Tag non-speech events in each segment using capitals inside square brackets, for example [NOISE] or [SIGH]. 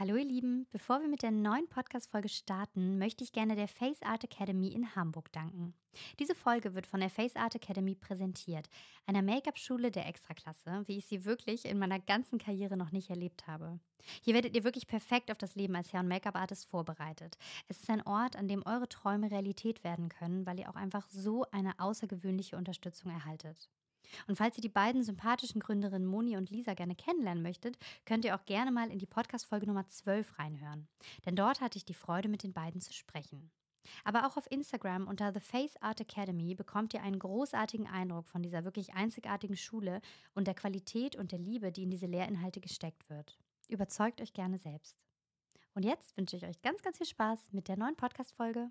Hallo ihr Lieben, bevor wir mit der neuen Podcast-Folge starten, möchte ich gerne der Face Art Academy in Hamburg danken. Diese Folge wird von der Face Art Academy präsentiert, einer Make-up-Schule der Extraklasse, wie ich sie wirklich in meiner ganzen Karriere noch nicht erlebt habe. Hier werdet ihr wirklich perfekt auf das Leben als Hair- und Make-up-Artist vorbereitet. Es ist ein Ort, an dem eure Träume Realität werden können, weil ihr auch einfach so eine außergewöhnliche Unterstützung erhaltet. Und falls ihr die beiden sympathischen Gründerinnen Moni und Lisa gerne kennenlernen möchtet, könnt ihr auch gerne mal in die Podcast-Folge Nummer 12 reinhören. Denn dort hatte ich die Freude, mit den beiden zu sprechen. Aber auch auf Instagram unter The Face Art Academy bekommt ihr einen großartigen Eindruck von dieser wirklich einzigartigen Schule und der Qualität und der Liebe, die in diese Lehrinhalte gesteckt wird. Überzeugt euch gerne selbst. Und jetzt wünsche ich euch ganz, ganz viel Spaß mit der neuen Podcast-Folge.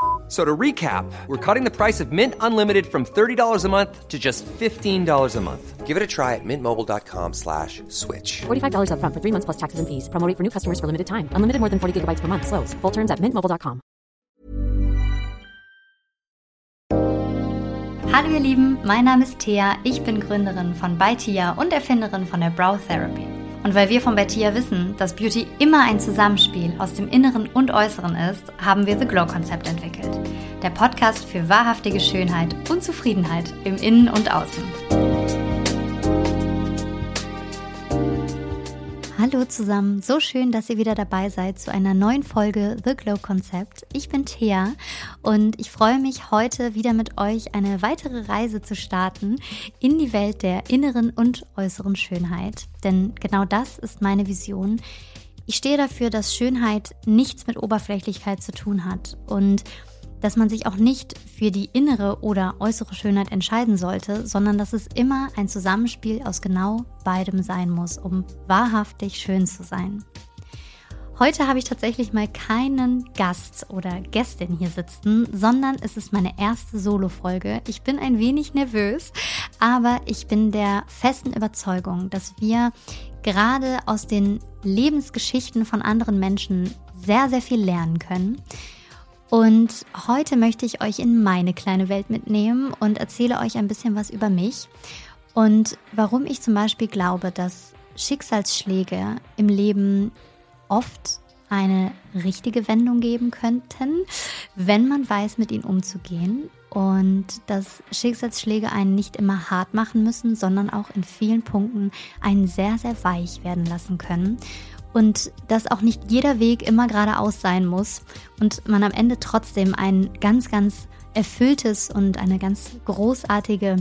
So to recap, we're cutting the price of Mint Unlimited from $30 a month to just $15 a month. Give it a try at mintmobile.com slash switch. $45 upfront for three months plus taxes and fees. Promo rate for new customers for limited time. Unlimited more than 40 gigabytes per month. Slows. Full terms at mintmobile.com. Hallo ihr Lieben, mein Name ist Thea, ich bin Gründerin von Baitia und Erfinderin von der Brow Therapy. Und weil wir von Baitia wissen, dass Beauty immer ein Zusammenspiel aus dem Inneren und Äußeren ist, haben wir The Glow Konzept entwickelt. Der Podcast für wahrhaftige Schönheit und Zufriedenheit im Innen und Außen. Hallo zusammen, so schön, dass ihr wieder dabei seid zu einer neuen Folge The Glow Konzept. Ich bin Thea und ich freue mich heute wieder mit euch eine weitere Reise zu starten in die Welt der inneren und äußeren Schönheit. Denn genau das ist meine Vision. Ich stehe dafür, dass Schönheit nichts mit Oberflächlichkeit zu tun hat und dass man sich auch nicht für die innere oder äußere Schönheit entscheiden sollte, sondern dass es immer ein Zusammenspiel aus genau beidem sein muss, um wahrhaftig schön zu sein. Heute habe ich tatsächlich mal keinen Gast oder Gästin hier sitzen, sondern es ist meine erste Solo-Folge. Ich bin ein wenig nervös, aber ich bin der festen Überzeugung, dass wir gerade aus den Lebensgeschichten von anderen Menschen sehr, sehr viel lernen können. Und heute möchte ich euch in meine kleine Welt mitnehmen und erzähle euch ein bisschen was über mich und warum ich zum Beispiel glaube, dass Schicksalsschläge im Leben oft eine richtige Wendung geben könnten, wenn man weiß, mit ihnen umzugehen und dass Schicksalsschläge einen nicht immer hart machen müssen, sondern auch in vielen Punkten einen sehr, sehr weich werden lassen können und dass auch nicht jeder Weg immer geradeaus sein muss und man am Ende trotzdem ein ganz, ganz erfülltes und eine ganz großartige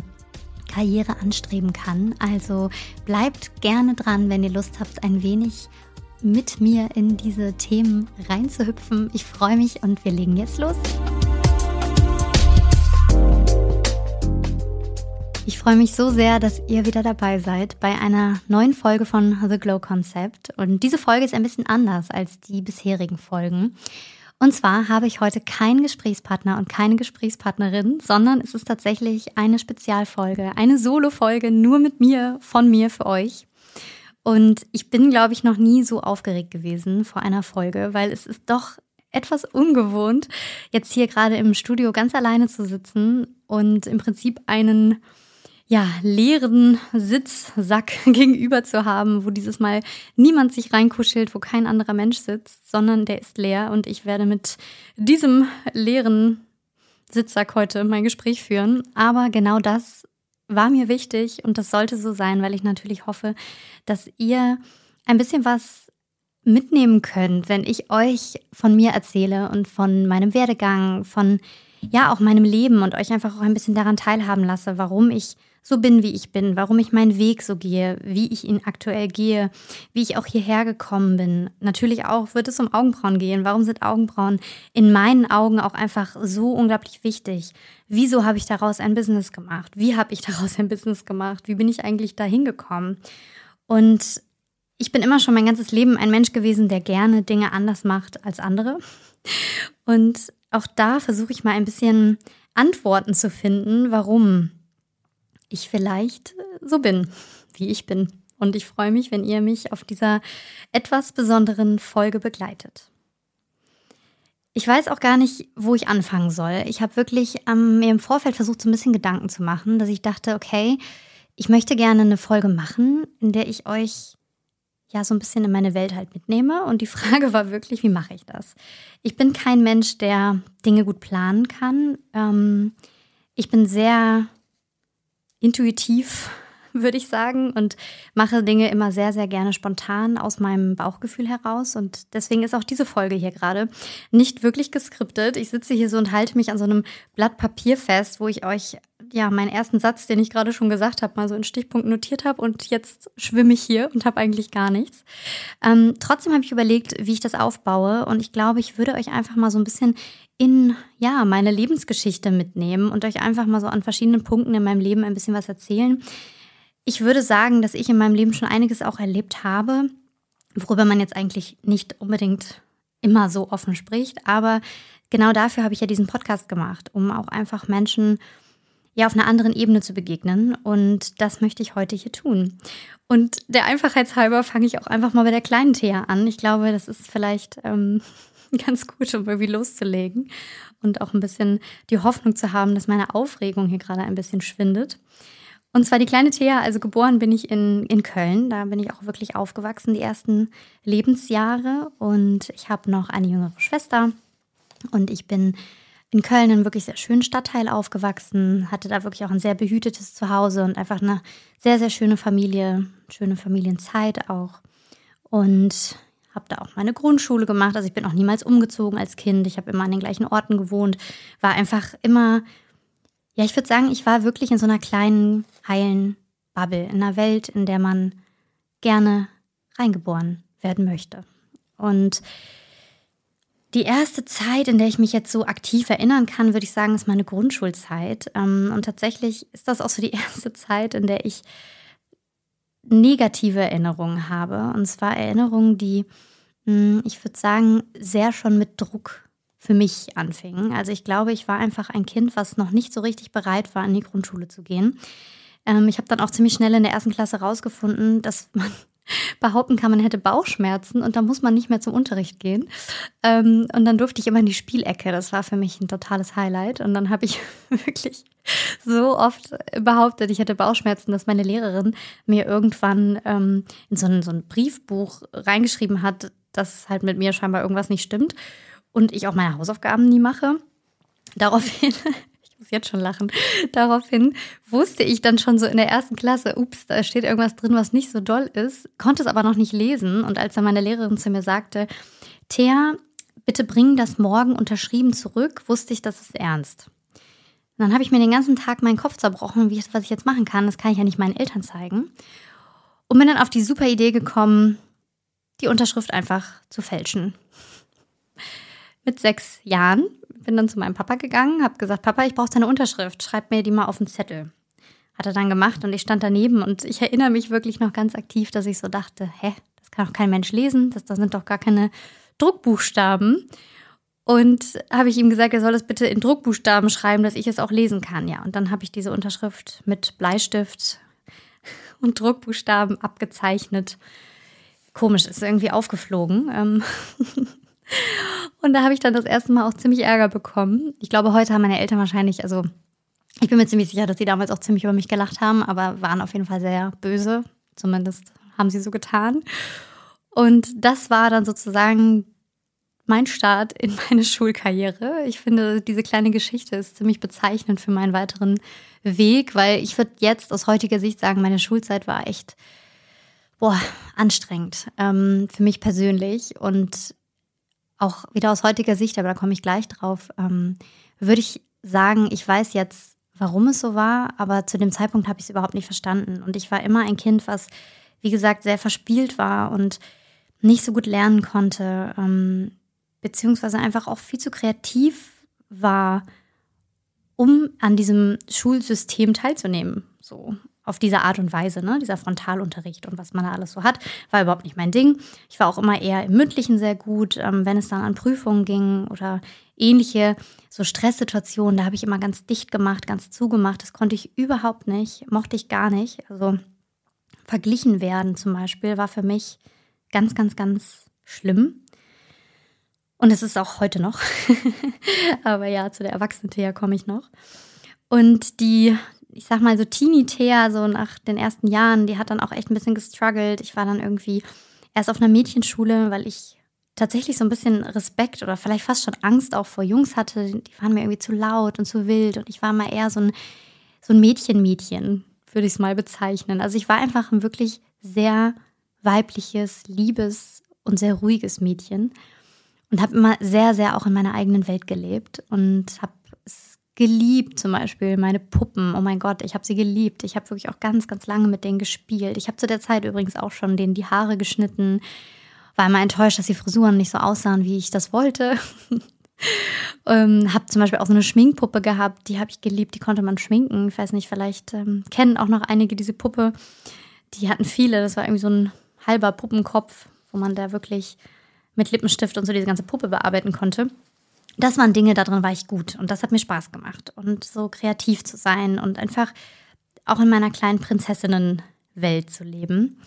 Karriere anstreben kann. Also bleibt gerne dran, wenn ihr Lust habt, ein wenig mit mir in diese Themen reinzuhüpfen. Ich freue mich und wir legen jetzt los. Ich freue mich so sehr, dass ihr wieder dabei seid bei einer neuen Folge von The Glow Concept. Und diese Folge ist ein bisschen anders als die bisherigen Folgen. Und zwar habe ich heute keinen Gesprächspartner und keine Gesprächspartnerin, sondern es ist tatsächlich eine Spezialfolge, eine Solo-Folge nur mit mir, von mir für euch. Und ich bin, glaube ich, noch nie so aufgeregt gewesen vor einer Folge, weil es ist doch etwas ungewohnt, jetzt hier gerade im Studio ganz alleine zu sitzen und im Prinzip einen ja, leeren Sitzsack [LAUGHS] gegenüber zu haben, wo dieses Mal niemand sich reinkuschelt, wo kein anderer Mensch sitzt, sondern der ist leer und ich werde mit diesem leeren Sitzsack heute mein Gespräch führen. Aber genau das war mir wichtig und das sollte so sein, weil ich natürlich hoffe, dass ihr ein bisschen was mitnehmen könnt, wenn ich euch von mir erzähle und von meinem Werdegang, von ja auch meinem Leben und euch einfach auch ein bisschen daran teilhaben lasse, warum ich so bin, wie ich bin, warum ich meinen Weg so gehe, wie ich ihn aktuell gehe, wie ich auch hierher gekommen bin. Natürlich auch wird es um Augenbrauen gehen. Warum sind Augenbrauen in meinen Augen auch einfach so unglaublich wichtig? Wieso habe ich daraus ein Business gemacht? Wie habe ich [LAUGHS] daraus ein Business gemacht? Wie bin ich eigentlich dahin gekommen? Und ich bin immer schon mein ganzes Leben ein Mensch gewesen, der gerne Dinge anders macht als andere. Und auch da versuche ich mal ein bisschen Antworten zu finden, warum ich vielleicht so bin, wie ich bin. und ich freue mich, wenn ihr mich auf dieser etwas besonderen Folge begleitet. Ich weiß auch gar nicht, wo ich anfangen soll. Ich habe wirklich ähm, mir im Vorfeld versucht, so ein bisschen Gedanken zu machen, dass ich dachte, okay, ich möchte gerne eine Folge machen, in der ich euch ja so ein bisschen in meine Welt halt mitnehme. Und die [LAUGHS] Frage war wirklich, wie mache ich das? Ich bin kein Mensch, der Dinge gut planen kann. Ähm, ich bin sehr intuitiv, würde ich sagen, und mache Dinge immer sehr, sehr gerne spontan aus meinem Bauchgefühl heraus. Und deswegen ist auch diese Folge hier gerade nicht wirklich geskriptet. Ich sitze hier so und halte mich an so einem Blatt Papier fest, wo ich euch ja meinen ersten Satz, den ich gerade schon gesagt habe, mal so in Stichpunkt notiert habe und jetzt schwimme ich hier und habe eigentlich gar nichts. Ähm, trotzdem habe ich überlegt, wie ich das aufbaue und ich glaube, ich würde euch einfach mal so ein bisschen in ja meine Lebensgeschichte mitnehmen und euch einfach mal so an verschiedenen Punkten in meinem Leben ein bisschen was erzählen. Ich würde sagen, dass ich in meinem Leben schon einiges auch erlebt habe, worüber man jetzt eigentlich nicht unbedingt immer so offen spricht, aber genau dafür habe ich ja diesen Podcast gemacht, um auch einfach Menschen ja auf einer anderen Ebene zu begegnen. Und das möchte ich heute hier tun. Und der Einfachheitshalber fange ich auch einfach mal bei der kleinen Thea an. Ich glaube, das ist vielleicht ähm, [LAUGHS] ganz gut, um irgendwie loszulegen und auch ein bisschen die Hoffnung zu haben, dass meine Aufregung hier gerade ein bisschen schwindet. Und zwar die kleine Thea, also geboren bin ich in, in Köln. Da bin ich auch wirklich aufgewachsen, die ersten Lebensjahre. Und ich habe noch eine jüngere Schwester. Und ich bin in Köln in einem wirklich sehr schönen Stadtteil aufgewachsen, hatte da wirklich auch ein sehr behütetes Zuhause und einfach eine sehr, sehr schöne Familie, schöne Familienzeit auch. Und habe da auch meine Grundschule gemacht. Also ich bin auch niemals umgezogen als Kind. Ich habe immer an den gleichen Orten gewohnt. War einfach immer, ja, ich würde sagen, ich war wirklich in so einer kleinen, heilen Bubble, in einer Welt, in der man gerne reingeboren werden möchte. Und die erste Zeit, in der ich mich jetzt so aktiv erinnern kann, würde ich sagen, ist meine Grundschulzeit. Ähm, und tatsächlich ist das auch so die [LAUGHS] erste Zeit, in der ich negative Erinnerungen habe. Und zwar Erinnerungen, die, hm, ich würde sagen, sehr schon mit Druck für mich anfingen. Also ich glaube, ich war einfach ein Kind, was noch nicht so richtig bereit war, in die Grundschule zu gehen. Ähm, ich habe dann auch ziemlich schnell in der ersten Klasse rausgefunden, dass man behaupten kann, man hätte Bauchschmerzen und dann muss man nicht mehr zum Unterricht gehen. Ähm, und dann durfte ich immer in die Spielecke. Das war für mich ein totales Highlight. Und dann habe ich [LAUGHS] wirklich so oft behauptet, ich hätte Bauchschmerzen, dass meine Lehrerin mir irgendwann ähm, in so ein, so ein Briefbuch reingeschrieben hat, dass halt mit mir scheinbar irgendwas nicht stimmt und ich auch meine Hausaufgaben nie mache. Daraufhin muss jetzt schon lachen. Daraufhin wusste ich dann schon so in der ersten Klasse, ups, da steht irgendwas drin, was nicht so doll ist, konnte es aber noch nicht lesen. Und als dann meine Lehrerin zu mir sagte, Thea, bitte bring das morgen unterschrieben zurück, wusste ich, das ist ernst. Und dann habe ich mir den ganzen Tag meinen Kopf zerbrochen, wie was ich jetzt machen kann. Das kann ich ja nicht meinen Eltern zeigen. Und bin dann auf die super Idee gekommen, die Unterschrift einfach zu fälschen. Mit sechs Jahren bin dann zu meinem Papa gegangen, habe gesagt, Papa, ich brauche deine Unterschrift, schreib mir die mal auf den Zettel. Hat er dann gemacht und ich stand daneben und ich erinnere mich wirklich noch ganz aktiv, dass ich so dachte, hä, das kann doch kein Mensch lesen, das, das sind doch gar keine Druckbuchstaben. Und habe ich ihm gesagt, er soll es bitte in Druckbuchstaben schreiben, dass ich es auch lesen kann. Ja, und dann habe ich diese Unterschrift mit Bleistift und Druckbuchstaben abgezeichnet. Komisch, ist irgendwie aufgeflogen. Ähm, [LAUGHS] Und da habe ich dann das erste Mal auch ziemlich Ärger bekommen. Ich glaube, heute haben meine Eltern wahrscheinlich, also ich bin mir ziemlich sicher, dass sie damals auch ziemlich über mich gelacht haben, aber waren auf jeden Fall sehr böse. Zumindest haben sie so getan. Und das war dann sozusagen mein Start in meine Schulkarriere. Ich finde, diese kleine Geschichte ist ziemlich bezeichnend für meinen weiteren Weg, weil ich würde jetzt aus heutiger Sicht sagen, meine Schulzeit war echt boah, anstrengend ähm, für mich persönlich. Und auch wieder aus heutiger Sicht, aber da komme ich gleich drauf, ähm, würde ich sagen, ich weiß jetzt, warum es so war, aber zu dem Zeitpunkt habe ich es überhaupt nicht verstanden. Und ich war immer ein Kind, was, wie gesagt, sehr verspielt war und nicht so gut lernen konnte, ähm, beziehungsweise einfach auch viel zu kreativ war, um an diesem Schulsystem teilzunehmen. So auf diese Art und Weise, ne? dieser Frontalunterricht und was man da alles so hat, war überhaupt nicht mein Ding. Ich war auch immer eher im Mündlichen sehr gut, ähm, wenn es dann an Prüfungen ging oder ähnliche so Stresssituationen, da habe ich immer ganz dicht gemacht, ganz zugemacht. Das konnte ich überhaupt nicht, mochte ich gar nicht. Also verglichen werden zum Beispiel war für mich ganz, ganz, ganz schlimm. Und es ist auch heute noch. [LAUGHS] Aber ja, zu der Erwachsenen-Thea komme ich noch. Und die, ich sag mal so Teenie-Thea, so nach den ersten Jahren, die hat dann auch echt ein bisschen gestruggelt. Ich war dann irgendwie erst auf einer Mädchenschule, weil ich tatsächlich so ein bisschen Respekt oder vielleicht fast schon Angst auch vor Jungs hatte. Die waren mir irgendwie zu laut und zu wild. Und ich war mal eher so ein, so ein Mädchen-Mädchen, würde ich es mal bezeichnen. Also ich war einfach ein wirklich sehr weibliches, liebes und sehr ruhiges Mädchen und habe immer sehr, sehr auch in meiner eigenen Welt gelebt und habe geliebt, zum Beispiel meine Puppen. Oh mein Gott, ich habe sie geliebt. Ich habe wirklich auch ganz, ganz lange mit denen gespielt. Ich habe zu der Zeit übrigens auch schon denen die Haare geschnitten. War immer enttäuscht, dass die Frisuren nicht so aussahen, wie ich das wollte. [LAUGHS] ähm, habe zum Beispiel auch so eine Schminkpuppe gehabt, die habe ich geliebt, die konnte man schminken. Ich weiß nicht, vielleicht ähm, kennen auch noch einige diese Puppe. Die hatten viele, das war irgendwie so ein halber Puppenkopf, wo man da wirklich mit Lippenstift und so diese ganze Puppe bearbeiten konnte. Das waren Dinge, darin war ich gut und das hat mir Spaß gemacht. Und so kreativ zu sein und einfach auch in meiner kleinen Prinzessinnenwelt zu leben.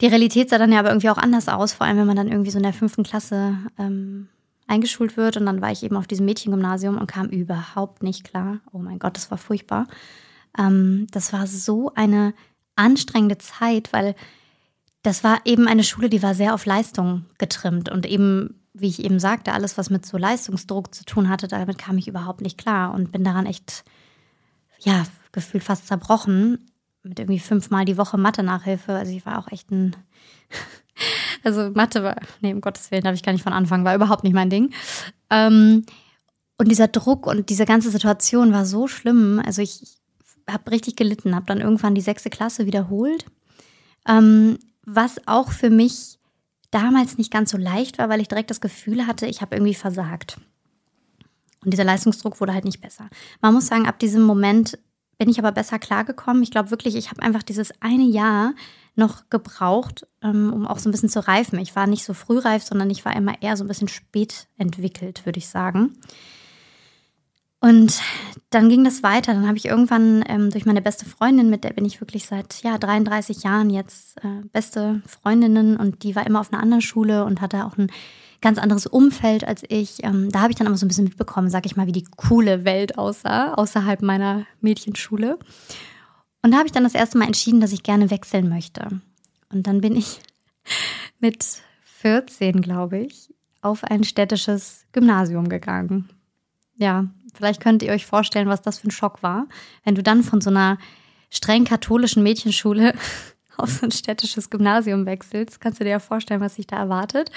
Die Realität sah dann ja aber irgendwie auch anders aus, vor allem wenn man dann irgendwie so in der fünften Klasse ähm, eingeschult wird. Und dann war ich eben auf diesem Mädchengymnasium und kam überhaupt nicht klar. Oh mein Gott, das war furchtbar. Ähm, das war so eine anstrengende Zeit, weil das war eben eine Schule, die war sehr auf Leistung getrimmt und eben, wie ich eben sagte, alles, was mit so Leistungsdruck zu tun hatte, damit kam ich überhaupt nicht klar und bin daran echt, ja, gefühlt fast zerbrochen. Mit irgendwie fünfmal die Woche Mathe-Nachhilfe. Also ich war auch echt ein, [LAUGHS] also Mathe war, nee, um Gottes Willen, darf ich gar nicht von anfangen, war überhaupt nicht mein Ding. Ähm, und dieser Druck und diese ganze Situation war so schlimm. Also ich habe richtig gelitten, habe dann irgendwann die sechste Klasse wiederholt. Ähm, was auch für mich damals nicht ganz so leicht war, weil ich direkt das Gefühl hatte, ich habe irgendwie versagt. Und dieser Leistungsdruck wurde halt nicht besser. Man muss sagen, ab diesem Moment bin ich aber besser klargekommen. Ich glaube wirklich, ich habe einfach dieses eine Jahr noch gebraucht, ähm, um auch so ein bisschen zu reifen. Ich war nicht so frühreif, sondern ich war immer eher so ein bisschen spät entwickelt, würde ich sagen. Und dann ging das weiter. Dann habe ich irgendwann ähm, durch meine beste Freundin, mit der bin ich wirklich seit ja, 33 Jahren jetzt äh, beste Freundinnen und die war immer auf einer anderen Schule und hatte auch ein ganz anderes Umfeld als ich. Ähm, da habe ich dann aber so ein bisschen mitbekommen, sag ich mal, wie die coole Welt aussah, außerhalb meiner Mädchenschule. Und da habe ich dann das erste Mal entschieden, dass ich gerne wechseln möchte. Und dann bin ich [LAUGHS] mit 14, glaube ich, auf ein städtisches Gymnasium gegangen. Ja, Vielleicht könnt ihr euch vorstellen, was das für ein Schock war, wenn du dann von so einer streng katholischen Mädchenschule [LAUGHS] auf so ein städtisches Gymnasium wechselst. Kannst du dir ja vorstellen, was sich da erwartet.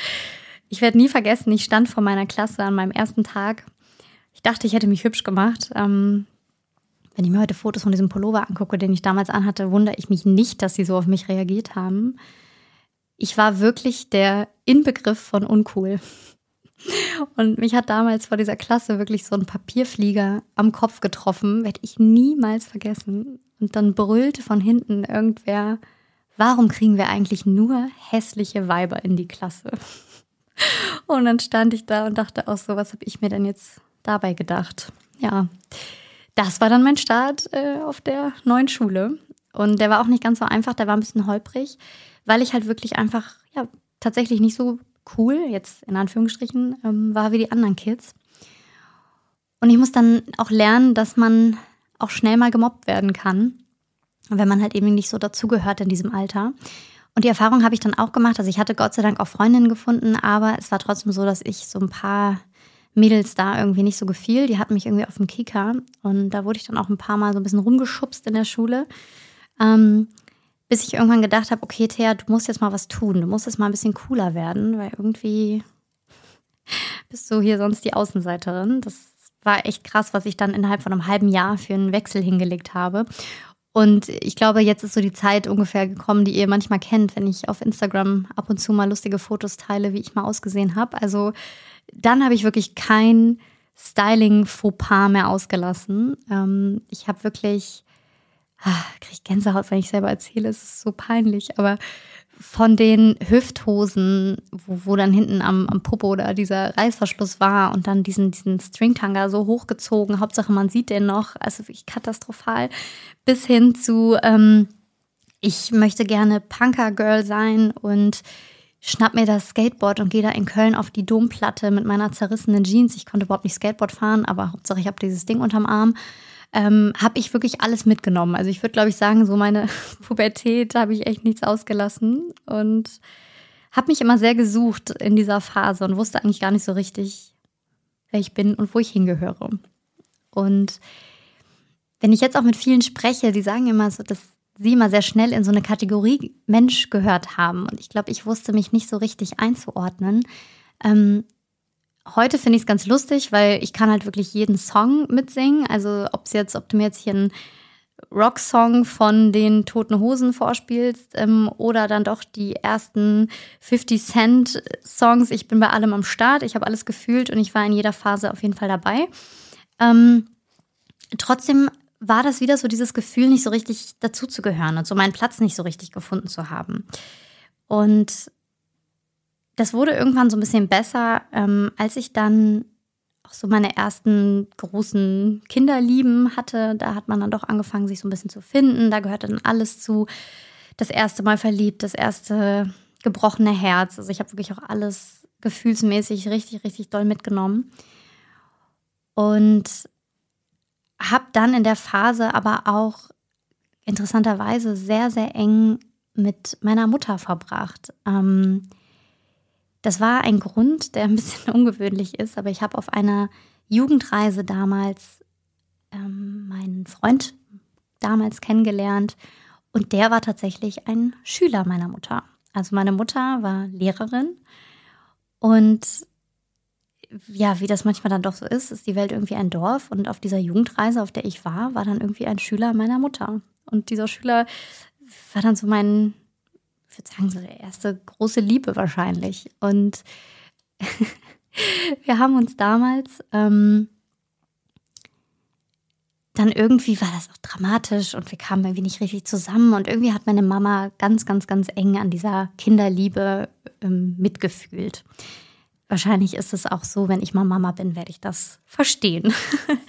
Ich werde nie vergessen, ich stand vor meiner Klasse an meinem ersten Tag. Ich dachte, ich hätte mich hübsch gemacht. Ähm, wenn ich mir heute Fotos von diesem Pullover angucke, den ich damals anhatte, wundere ich mich nicht, dass sie so auf mich reagiert haben. Ich war wirklich der Inbegriff von uncool. Und mich hat damals vor dieser Klasse wirklich so ein Papierflieger am Kopf getroffen, werde ich niemals vergessen. Und dann brüllte von hinten irgendwer, warum kriegen wir eigentlich nur hässliche Weiber in die Klasse? [LAUGHS] Und dann stand ich da und dachte auch so, was habe ich mir denn jetzt dabei gedacht? Ja, das war dann mein Start äh, auf der neuen Schule. Und der war auch nicht ganz so einfach, der war ein bisschen holprig, weil ich halt wirklich einfach, ja, tatsächlich nicht so cool, jetzt in Anführungsstrichen, ähm, war wie die anderen Kids. Und ich muss dann auch lernen, dass man auch schnell mal gemobbt werden kann, wenn man halt eben nicht so dazugehört in diesem Alter. Und die Erfahrung habe ich dann auch gemacht. Also ich hatte Gott sei Dank auch Freundinnen gefunden, aber es war trotzdem so, dass ich so ein paar Mädels da irgendwie nicht so gefiel. Die hatten mich irgendwie auf dem Kika und da wurde ich dann auch ein paar Mal so ein bisschen rumgeschubst in der Schule. Ähm, bis ich irgendwann gedacht habe, okay, Thea, du musst jetzt mal was tun. Du musst jetzt mal ein bisschen cooler werden, weil irgendwie [LAUGHS] bist du hier sonst die Außenseiterin. Das war echt krass, was ich dann innerhalb von einem halben Jahr für einen Wechsel hingelegt habe. Und ich glaube, jetzt ist so die Zeit ungefähr gekommen, die ihr manchmal kennt, wenn ich auf Instagram ab und zu mal lustige Fotos teile, wie ich mal ausgesehen habe. Also dann habe ich wirklich kein Styling-Fauxpas mehr ausgelassen. Ähm, ich habe wirklich kriege ich Gänsehaut, wenn ich selber erzähle, es ist so peinlich, aber von den Hüfthosen, wo, wo dann hinten am, am Popo oder dieser Reißverschluss war und dann diesen, diesen Stringtanger so hochgezogen, Hauptsache man sieht den noch, also wirklich katastrophal, bis hin zu ähm, ich möchte gerne Punker-Girl sein und schnapp mir das Skateboard und gehe da in Köln auf die Domplatte mit meiner zerrissenen Jeans. Ich konnte überhaupt nicht Skateboard fahren, aber Hauptsache ich habe dieses Ding unterm Arm. Ähm, habe ich wirklich alles mitgenommen. Also ich würde, glaube ich, sagen, so meine [LAUGHS] Pubertät habe ich echt nichts ausgelassen und habe mich immer sehr gesucht in dieser Phase und wusste eigentlich gar nicht so richtig, wer ich bin und wo ich hingehöre. Und wenn ich jetzt auch mit vielen spreche, die sagen immer so, dass sie immer sehr schnell in so eine Kategorie Mensch gehört haben. Und ich glaube, ich wusste mich nicht so richtig einzuordnen. Ähm, heute finde ich es ganz lustig, weil ich kann halt wirklich jeden Song mitsingen. Also ob es jetzt, ob du mir jetzt hier einen Rocksong von den Toten Hosen vorspielst ähm, oder dann doch die ersten 50 Cent Songs. Ich bin bei allem am Start. Ich habe alles gefühlt und ich war in jeder Phase auf jeden Fall dabei. Ähm, trotzdem war das wieder so dieses Gefühl, nicht so richtig dazuzugehören und so meinen Platz nicht so richtig gefunden zu haben. Und das wurde irgendwann so ein bisschen besser, ähm, als ich dann auch so meine ersten großen Kinderlieben hatte. Da hat man dann doch angefangen, sich so ein bisschen zu finden. Da gehörte dann alles zu. Das erste Mal verliebt, das erste gebrochene Herz. Also ich habe wirklich auch alles gefühlsmäßig richtig, richtig doll mitgenommen. Und habe dann in der Phase aber auch interessanterweise sehr, sehr eng mit meiner Mutter verbracht. Ähm, das war ein Grund, der ein bisschen [LAUGHS] ungewöhnlich ist, aber ich habe auf einer Jugendreise damals ähm, meinen Freund damals kennengelernt und der war tatsächlich ein Schüler meiner Mutter. Also meine Mutter war Lehrerin und ja, wie das manchmal dann doch so ist, ist die Welt irgendwie ein Dorf und auf dieser Jugendreise, auf der ich war, war dann irgendwie ein Schüler meiner Mutter. Und dieser Schüler war dann so mein, würde sagen, so der erste große Liebe wahrscheinlich. Und [LAUGHS] wir haben uns damals ähm, dann irgendwie war das auch dramatisch und wir kamen irgendwie nicht richtig zusammen und irgendwie hat meine Mama ganz, ganz, ganz eng an dieser Kinderliebe ähm, mitgefühlt. Wahrscheinlich ist es auch so, wenn ich mal Mama bin, werde ich das verstehen.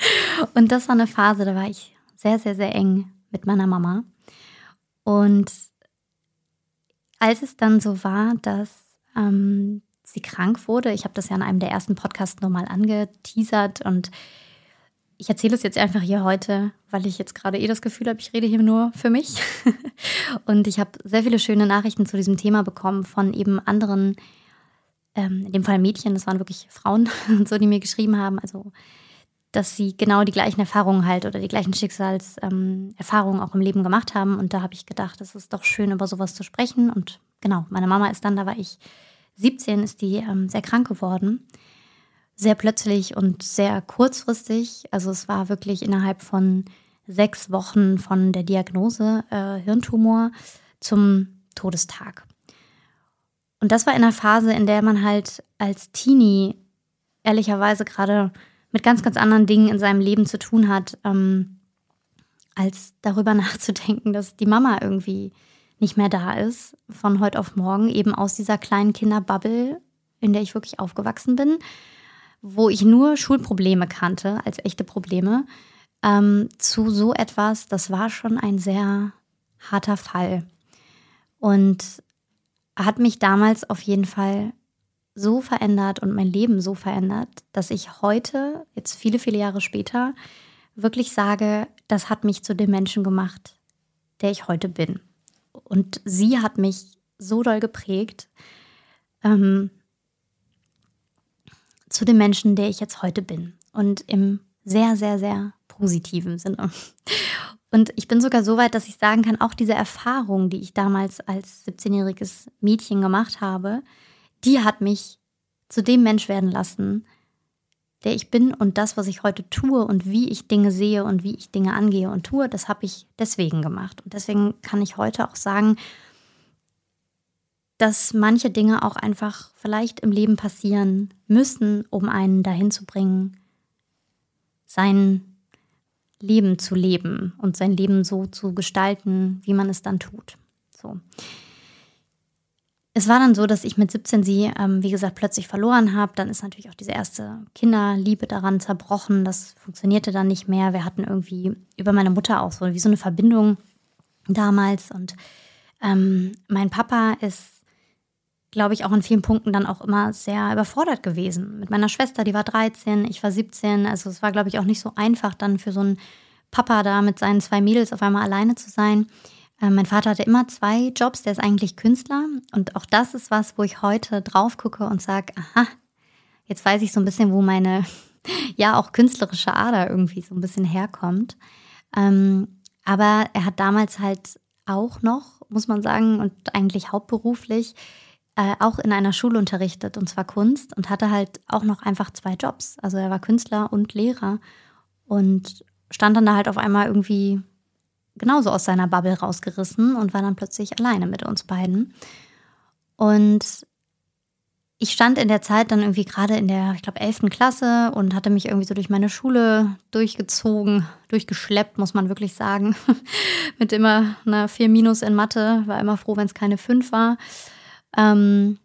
[LAUGHS] und das war eine Phase, da war ich sehr, sehr, sehr eng mit meiner Mama. Und als es dann so war, dass ähm, sie krank wurde, ich habe das ja in einem der ersten Podcasts nochmal angeteasert und ich erzähle es jetzt einfach hier heute, weil ich jetzt gerade eh das Gefühl habe, ich rede hier nur für mich. [LAUGHS] und ich habe sehr viele schöne Nachrichten zu diesem Thema bekommen von eben anderen ähm, in dem Fall Mädchen, das waren wirklich Frauen und [LAUGHS] so, die mir geschrieben haben, also dass sie genau die gleichen Erfahrungen halt oder die gleichen Schicksalserfahrungen ähm, auch im Leben gemacht haben. Und da habe ich gedacht, es ist doch schön, über sowas zu sprechen. Und genau, meine Mama ist dann, da war ich 17, ist die ähm, sehr krank geworden. Sehr plötzlich und sehr kurzfristig. Also es war wirklich innerhalb von sechs Wochen von der Diagnose äh, Hirntumor zum Todestag. Und das war in einer Phase, in der man halt als Teenie ehrlicherweise gerade mit ganz, ganz anderen Dingen in seinem Leben zu tun hat, ähm, als darüber [LAUGHS] nachzudenken, dass die Mama irgendwie nicht mehr da ist, von heute auf morgen, eben aus dieser kleinen Kinderbubble, in der ich wirklich aufgewachsen bin, wo ich nur Schulprobleme kannte als echte Probleme, ähm, zu so etwas, das war schon ein sehr harter Fall. Und hat mich damals auf jeden Fall so verändert und mein Leben so verändert, dass ich heute, jetzt viele, viele Jahre später, wirklich sage, das hat mich zu dem Menschen gemacht, der ich heute bin. Und sie hat mich so doll geprägt ähm, zu dem Menschen, der ich jetzt heute bin. Und im sehr, sehr, sehr positiven Sinne. Und ich bin sogar so weit, dass ich sagen kann, auch diese Erfahrung, die ich damals als 17-jähriges Mädchen gemacht habe, die hat mich zu dem Mensch werden lassen, der ich bin und das, was ich heute tue und wie ich Dinge sehe und wie ich Dinge angehe und tue, das habe ich deswegen gemacht. Und deswegen kann ich heute auch sagen, dass manche Dinge auch einfach vielleicht im Leben passieren müssen, um einen dahin zu bringen, sein Leben zu leben und sein Leben so zu gestalten, wie man es dann tut. So. Es war dann so, dass ich mit 17 sie, ähm, wie gesagt, plötzlich verloren habe. Dann ist natürlich auch diese erste Kinderliebe daran zerbrochen. Das funktionierte dann nicht mehr. Wir hatten irgendwie über meine Mutter auch so wie so eine Verbindung. damals. Und ähm, mein Papa ist, glaube ich, auch in vielen Punkten dann auch immer sehr überfordert gewesen. Mit meiner Schwester, die war 13, ich war 17. Also es war, glaube ich, auch nicht so einfach dann für so einen Papa da mit seinen zwei Mädels auf einmal alleine zu sein. Äh, mein Vater hatte immer zwei Jobs, der ist eigentlich Künstler. Und auch das ist was, wo ich heute drauf gucke und sage, aha, jetzt weiß ich so ein bisschen, wo meine, [LAUGHS] ja, auch künstlerische Ader irgendwie so ein bisschen herkommt. Ähm, aber er hat damals halt auch noch, muss man sagen, und eigentlich hauptberuflich, äh, auch in einer Schule unterrichtet, und zwar Kunst, und hatte halt auch noch einfach zwei Jobs. Also er war Künstler und Lehrer und stand dann da halt auf einmal irgendwie genauso aus seiner Bubble rausgerissen und war dann plötzlich alleine mit uns beiden. Und ich stand in der Zeit dann irgendwie gerade in der, ich glaube, 11. Klasse und hatte mich irgendwie so durch meine Schule durchgezogen, durchgeschleppt, muss man wirklich sagen. [LAUGHS] Mit immer einer 4 Minus in Mathe, war immer froh, wenn es keine 5 war. Ähm,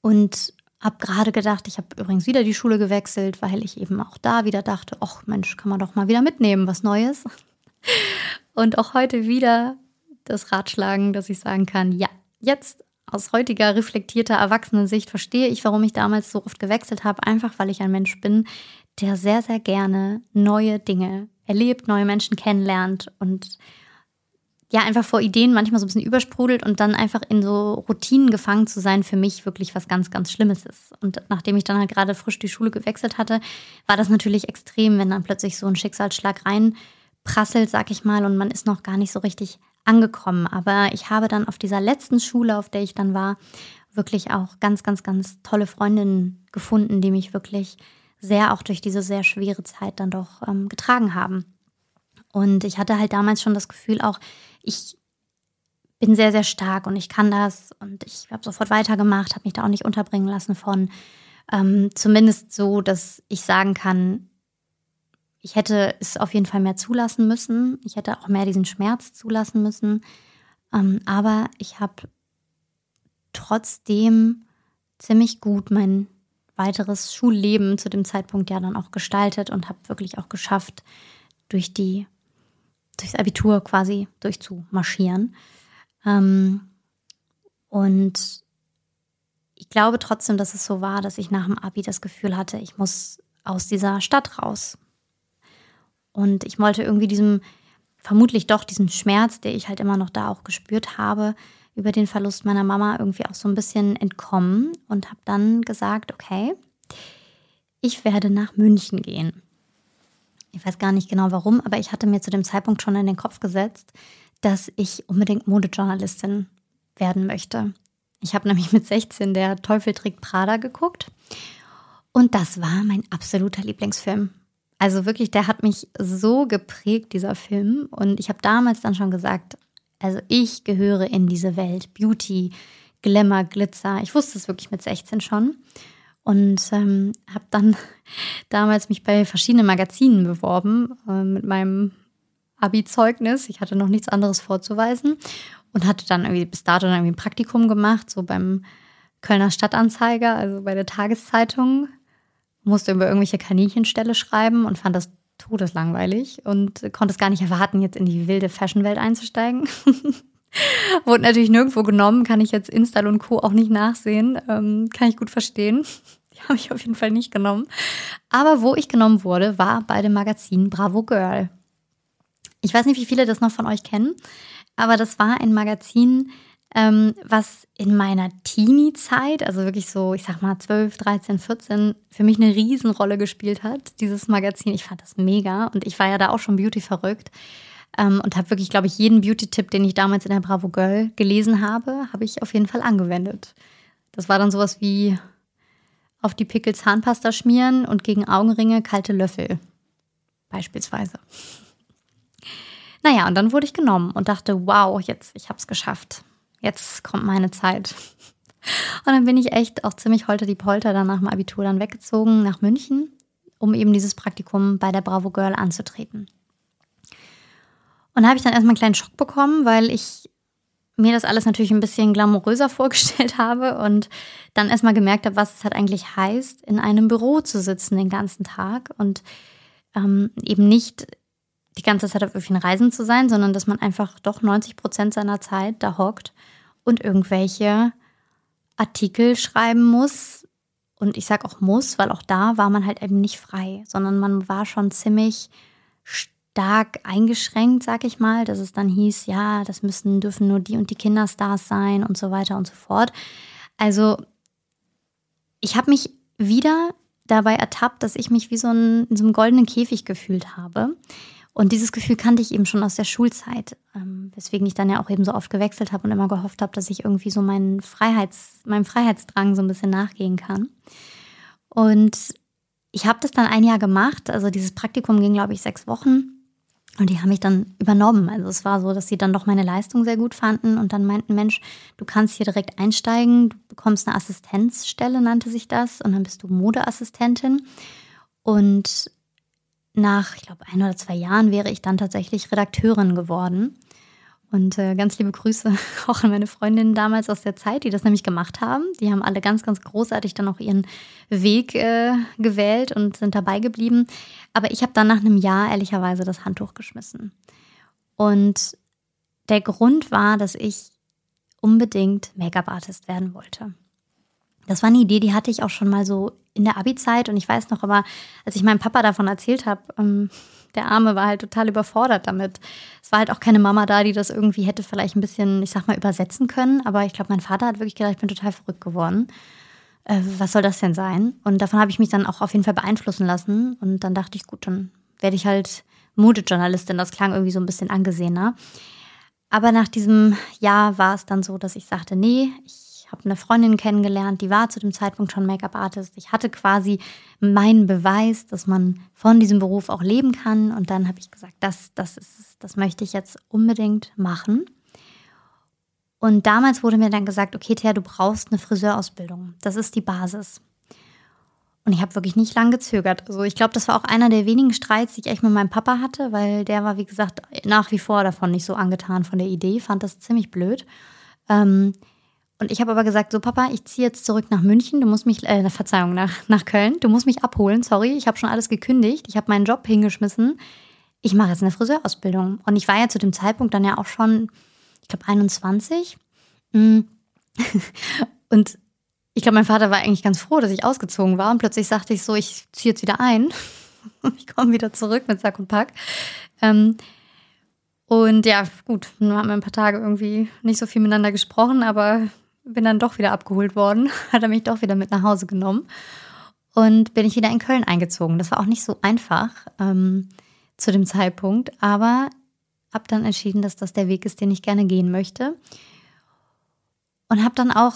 und habe gerade gedacht, ich habe übrigens wieder die Schule gewechselt, weil ich eben auch da wieder dachte, ach Mensch, kann man doch mal wieder mitnehmen, was Neues. Und auch heute wieder das Ratschlagen, dass ich sagen kann, ja, jetzt aus heutiger reflektierter Erwachsenensicht verstehe ich, warum ich damals so oft gewechselt habe, einfach weil ich ein Mensch bin, der sehr, sehr gerne neue Dinge erlebt, neue Menschen kennenlernt und ja, einfach vor Ideen manchmal so ein bisschen übersprudelt und dann einfach in so Routinen gefangen zu sein, für mich wirklich was ganz, ganz Schlimmes ist. Und nachdem ich dann halt gerade frisch die Schule gewechselt hatte, war das natürlich extrem, wenn dann plötzlich so ein Schicksalsschlag reinprasselt, sag ich mal, und man ist noch gar nicht so richtig angekommen. Aber ich habe dann auf dieser letzten Schule, auf der ich dann war, wirklich auch ganz, ganz, ganz tolle Freundinnen gefunden, die mich wirklich sehr auch durch diese sehr schwere Zeit dann doch ähm, getragen haben. Und ich hatte halt damals schon das Gefühl auch, ich bin sehr, sehr stark und ich kann das und ich habe sofort weitergemacht, habe mich da auch nicht unterbringen lassen von. Ähm, zumindest so, dass ich sagen kann, ich hätte es auf jeden Fall mehr zulassen müssen. Ich hätte auch mehr diesen Schmerz zulassen müssen. Ähm, aber ich habe trotzdem ziemlich gut mein weiteres Schulleben zu dem Zeitpunkt ja dann auch gestaltet und habe wirklich auch geschafft, durch die durchs Abitur quasi durchzumarschieren. Ähm, und ich glaube trotzdem, dass es so war, dass ich nach dem Abi das Gefühl hatte, ich muss aus dieser Stadt raus. Und ich wollte irgendwie diesem, vermutlich doch diesen Schmerz, der ich halt immer noch da auch gespürt habe, über den Verlust meiner Mama irgendwie auch so ein bisschen entkommen und habe dann gesagt, okay, ich werde nach München gehen. Ich weiß gar nicht genau warum, aber ich hatte mir zu dem Zeitpunkt schon in den Kopf gesetzt, dass ich unbedingt Modejournalistin werden möchte. Ich habe nämlich mit 16 der Teufel trägt Prada geguckt und das war mein absoluter Lieblingsfilm. Also wirklich, der hat mich so geprägt, dieser Film. Und ich habe damals dann schon gesagt, also ich gehöre in diese Welt. Beauty, Glamour, Glitzer. Ich wusste es wirklich mit 16 schon. Und ähm, habe dann [LAUGHS] damals mich bei verschiedenen Magazinen beworben äh, mit meinem Abi-Zeugnis. Ich hatte noch nichts anderes vorzuweisen und hatte dann irgendwie bis dato irgendwie ein Praktikum gemacht, so beim Kölner Stadtanzeiger, also bei der Tageszeitung musste über irgendwelche Kaninchenställe schreiben und fand das todeslangweilig und konnte es gar nicht erwarten, jetzt in die wilde Fashionwelt einzusteigen. [LAUGHS] Wurde natürlich nirgendwo genommen, kann ich jetzt Install und Co. auch nicht nachsehen. Ähm, kann ich gut verstehen. [LAUGHS] Die habe ich auf jeden Fall nicht genommen. Aber wo ich genommen wurde, war bei dem Magazin Bravo Girl. Ich weiß nicht, wie viele das noch von euch kennen, aber das war ein Magazin, ähm, was in meiner Teenie-Zeit, also wirklich so, ich sag mal 12, 13, 14, für mich eine Riesenrolle gespielt hat, dieses Magazin. Ich fand das mega und ich war ja da auch schon Beauty verrückt ähm, und habe wirklich, glaube ich, jeden Beauty-Tipp, den ich damals in der Bravo Girl gelesen habe, habe ich auf jeden Fall angewendet. Das war dann sowas wie auf die Pickel Zahnpasta schmieren und gegen Augenringe kalte Löffel. Beispielsweise. Naja, und dann wurde ich genommen und dachte, wow, jetzt, ich habe es geschafft jetzt kommt meine Zeit. Und dann bin ich echt auch ziemlich holter die Polter dann nach dem Abitur dann weggezogen nach München, um eben dieses Praktikum bei der Bravo Girl anzutreten. Und da habe ich dann erstmal einen kleinen Schock bekommen, weil ich mir das alles natürlich ein bisschen glamouröser [LAUGHS] vorgestellt habe und dann erstmal gemerkt habe, was es halt eigentlich heißt, in einem Büro zu sitzen den ganzen Tag und ähm, eben nicht die ganze Zeit auf irgendwelchen Reisen zu sein, sondern dass man einfach doch 90 Prozent seiner Zeit da hockt und irgendwelche Artikel schreiben muss. Und ich sage auch muss, weil auch da war man halt eben nicht frei, sondern man war schon ziemlich stark eingeschränkt, sag ich mal, dass es dann hieß, ja, das müssen, dürfen nur die und die Kinderstars sein und so weiter und so fort. Also ich habe mich wieder dabei ertappt, dass ich mich wie so ein, in so einem goldenen Käfig gefühlt habe. Und dieses Gefühl kannte ich eben schon aus der Schulzeit, ähm, weswegen ich dann ja auch eben so oft gewechselt habe und immer gehofft habe, dass ich irgendwie so meinen Freiheits, meinem Freiheitsdrang so ein bisschen nachgehen kann. Und ich habe das dann ein Jahr gemacht. Also dieses Praktikum ging, glaube ich, sechs Wochen. Und die haben mich dann übernommen. Also es war so, dass sie dann doch meine Leistung sehr gut fanden und dann meinten, Mensch, du kannst hier direkt einsteigen, du bekommst eine Assistenzstelle, nannte sich das, und dann bist du Modeassistentin. Und nach, ich glaube, ein oder zwei Jahren wäre ich dann tatsächlich Redakteurin geworden. Und äh, ganz liebe Grüße [LAUGHS] auch an meine Freundinnen damals aus der Zeit, die das nämlich gemacht haben. Die haben alle ganz, ganz großartig dann auch ihren Weg äh, gewählt und sind dabei geblieben. Aber ich habe dann nach einem Jahr ehrlicherweise das Handtuch geschmissen. Und der Grund war, dass ich unbedingt Make-up-Artist werden wollte. Das war eine Idee, die hatte ich auch schon mal so in der Abi-Zeit. Und ich weiß noch aber, als ich meinem Papa davon erzählt habe, ähm, der Arme war halt total überfordert damit. Es war halt auch keine Mama da, die das irgendwie hätte vielleicht ein bisschen, ich sag mal, übersetzen können. Aber ich glaube, mein Vater hat wirklich gedacht, ich bin total verrückt geworden. Äh, was soll das denn sein? Und davon habe ich mich dann auch auf jeden Fall beeinflussen lassen. Und dann dachte ich, gut, dann werde ich halt Modejournalistin. Das klang irgendwie so ein bisschen angesehener. Aber nach diesem Jahr war es dann so, dass ich sagte, nee, ich habe eine Freundin kennengelernt, die war zu dem Zeitpunkt schon Make-up-Artist. Ich hatte quasi meinen Beweis, dass man von diesem Beruf auch leben kann. Und dann habe ich gesagt, das, das, ist, das möchte ich jetzt unbedingt machen. Und damals wurde mir dann gesagt, okay, Thea, du brauchst eine Friseurausbildung. Das ist die Basis. Und ich habe wirklich nicht lange gezögert. Also ich glaube, das war auch einer der wenigen Streits, die ich echt mit meinem Papa hatte, weil der war, wie gesagt, nach wie vor davon nicht so angetan von der Idee, fand das ziemlich blöd. Ähm, und ich habe aber gesagt, so Papa, ich ziehe jetzt zurück nach München, du musst mich, äh, Verzeihung, nach, nach Köln, du musst mich abholen, sorry, ich habe schon alles gekündigt, ich habe meinen Job hingeschmissen, ich mache jetzt eine Friseurausbildung. Und ich war ja zu dem Zeitpunkt dann ja auch schon, ich glaube, 21. Mm. [LAUGHS] Und ich glaube, mein Vater war eigentlich ganz froh, dass ich ausgezogen war. Und plötzlich sagte ich so, ich ziehe jetzt wieder ein. [LAUGHS] ich komme wieder zurück mit Sack und Pack. Ähm, und ja, gut, dann haben wir ein paar Tage irgendwie nicht so viel miteinander gesprochen, aber bin dann doch wieder abgeholt worden, [LAUGHS] hat er mich doch wieder mit nach Hause genommen und bin ich wieder in Köln eingezogen. Das war auch nicht so einfach ähm, zu dem Zeitpunkt, aber habe dann entschieden, dass das der Weg ist, den ich gerne gehen möchte und habe dann auch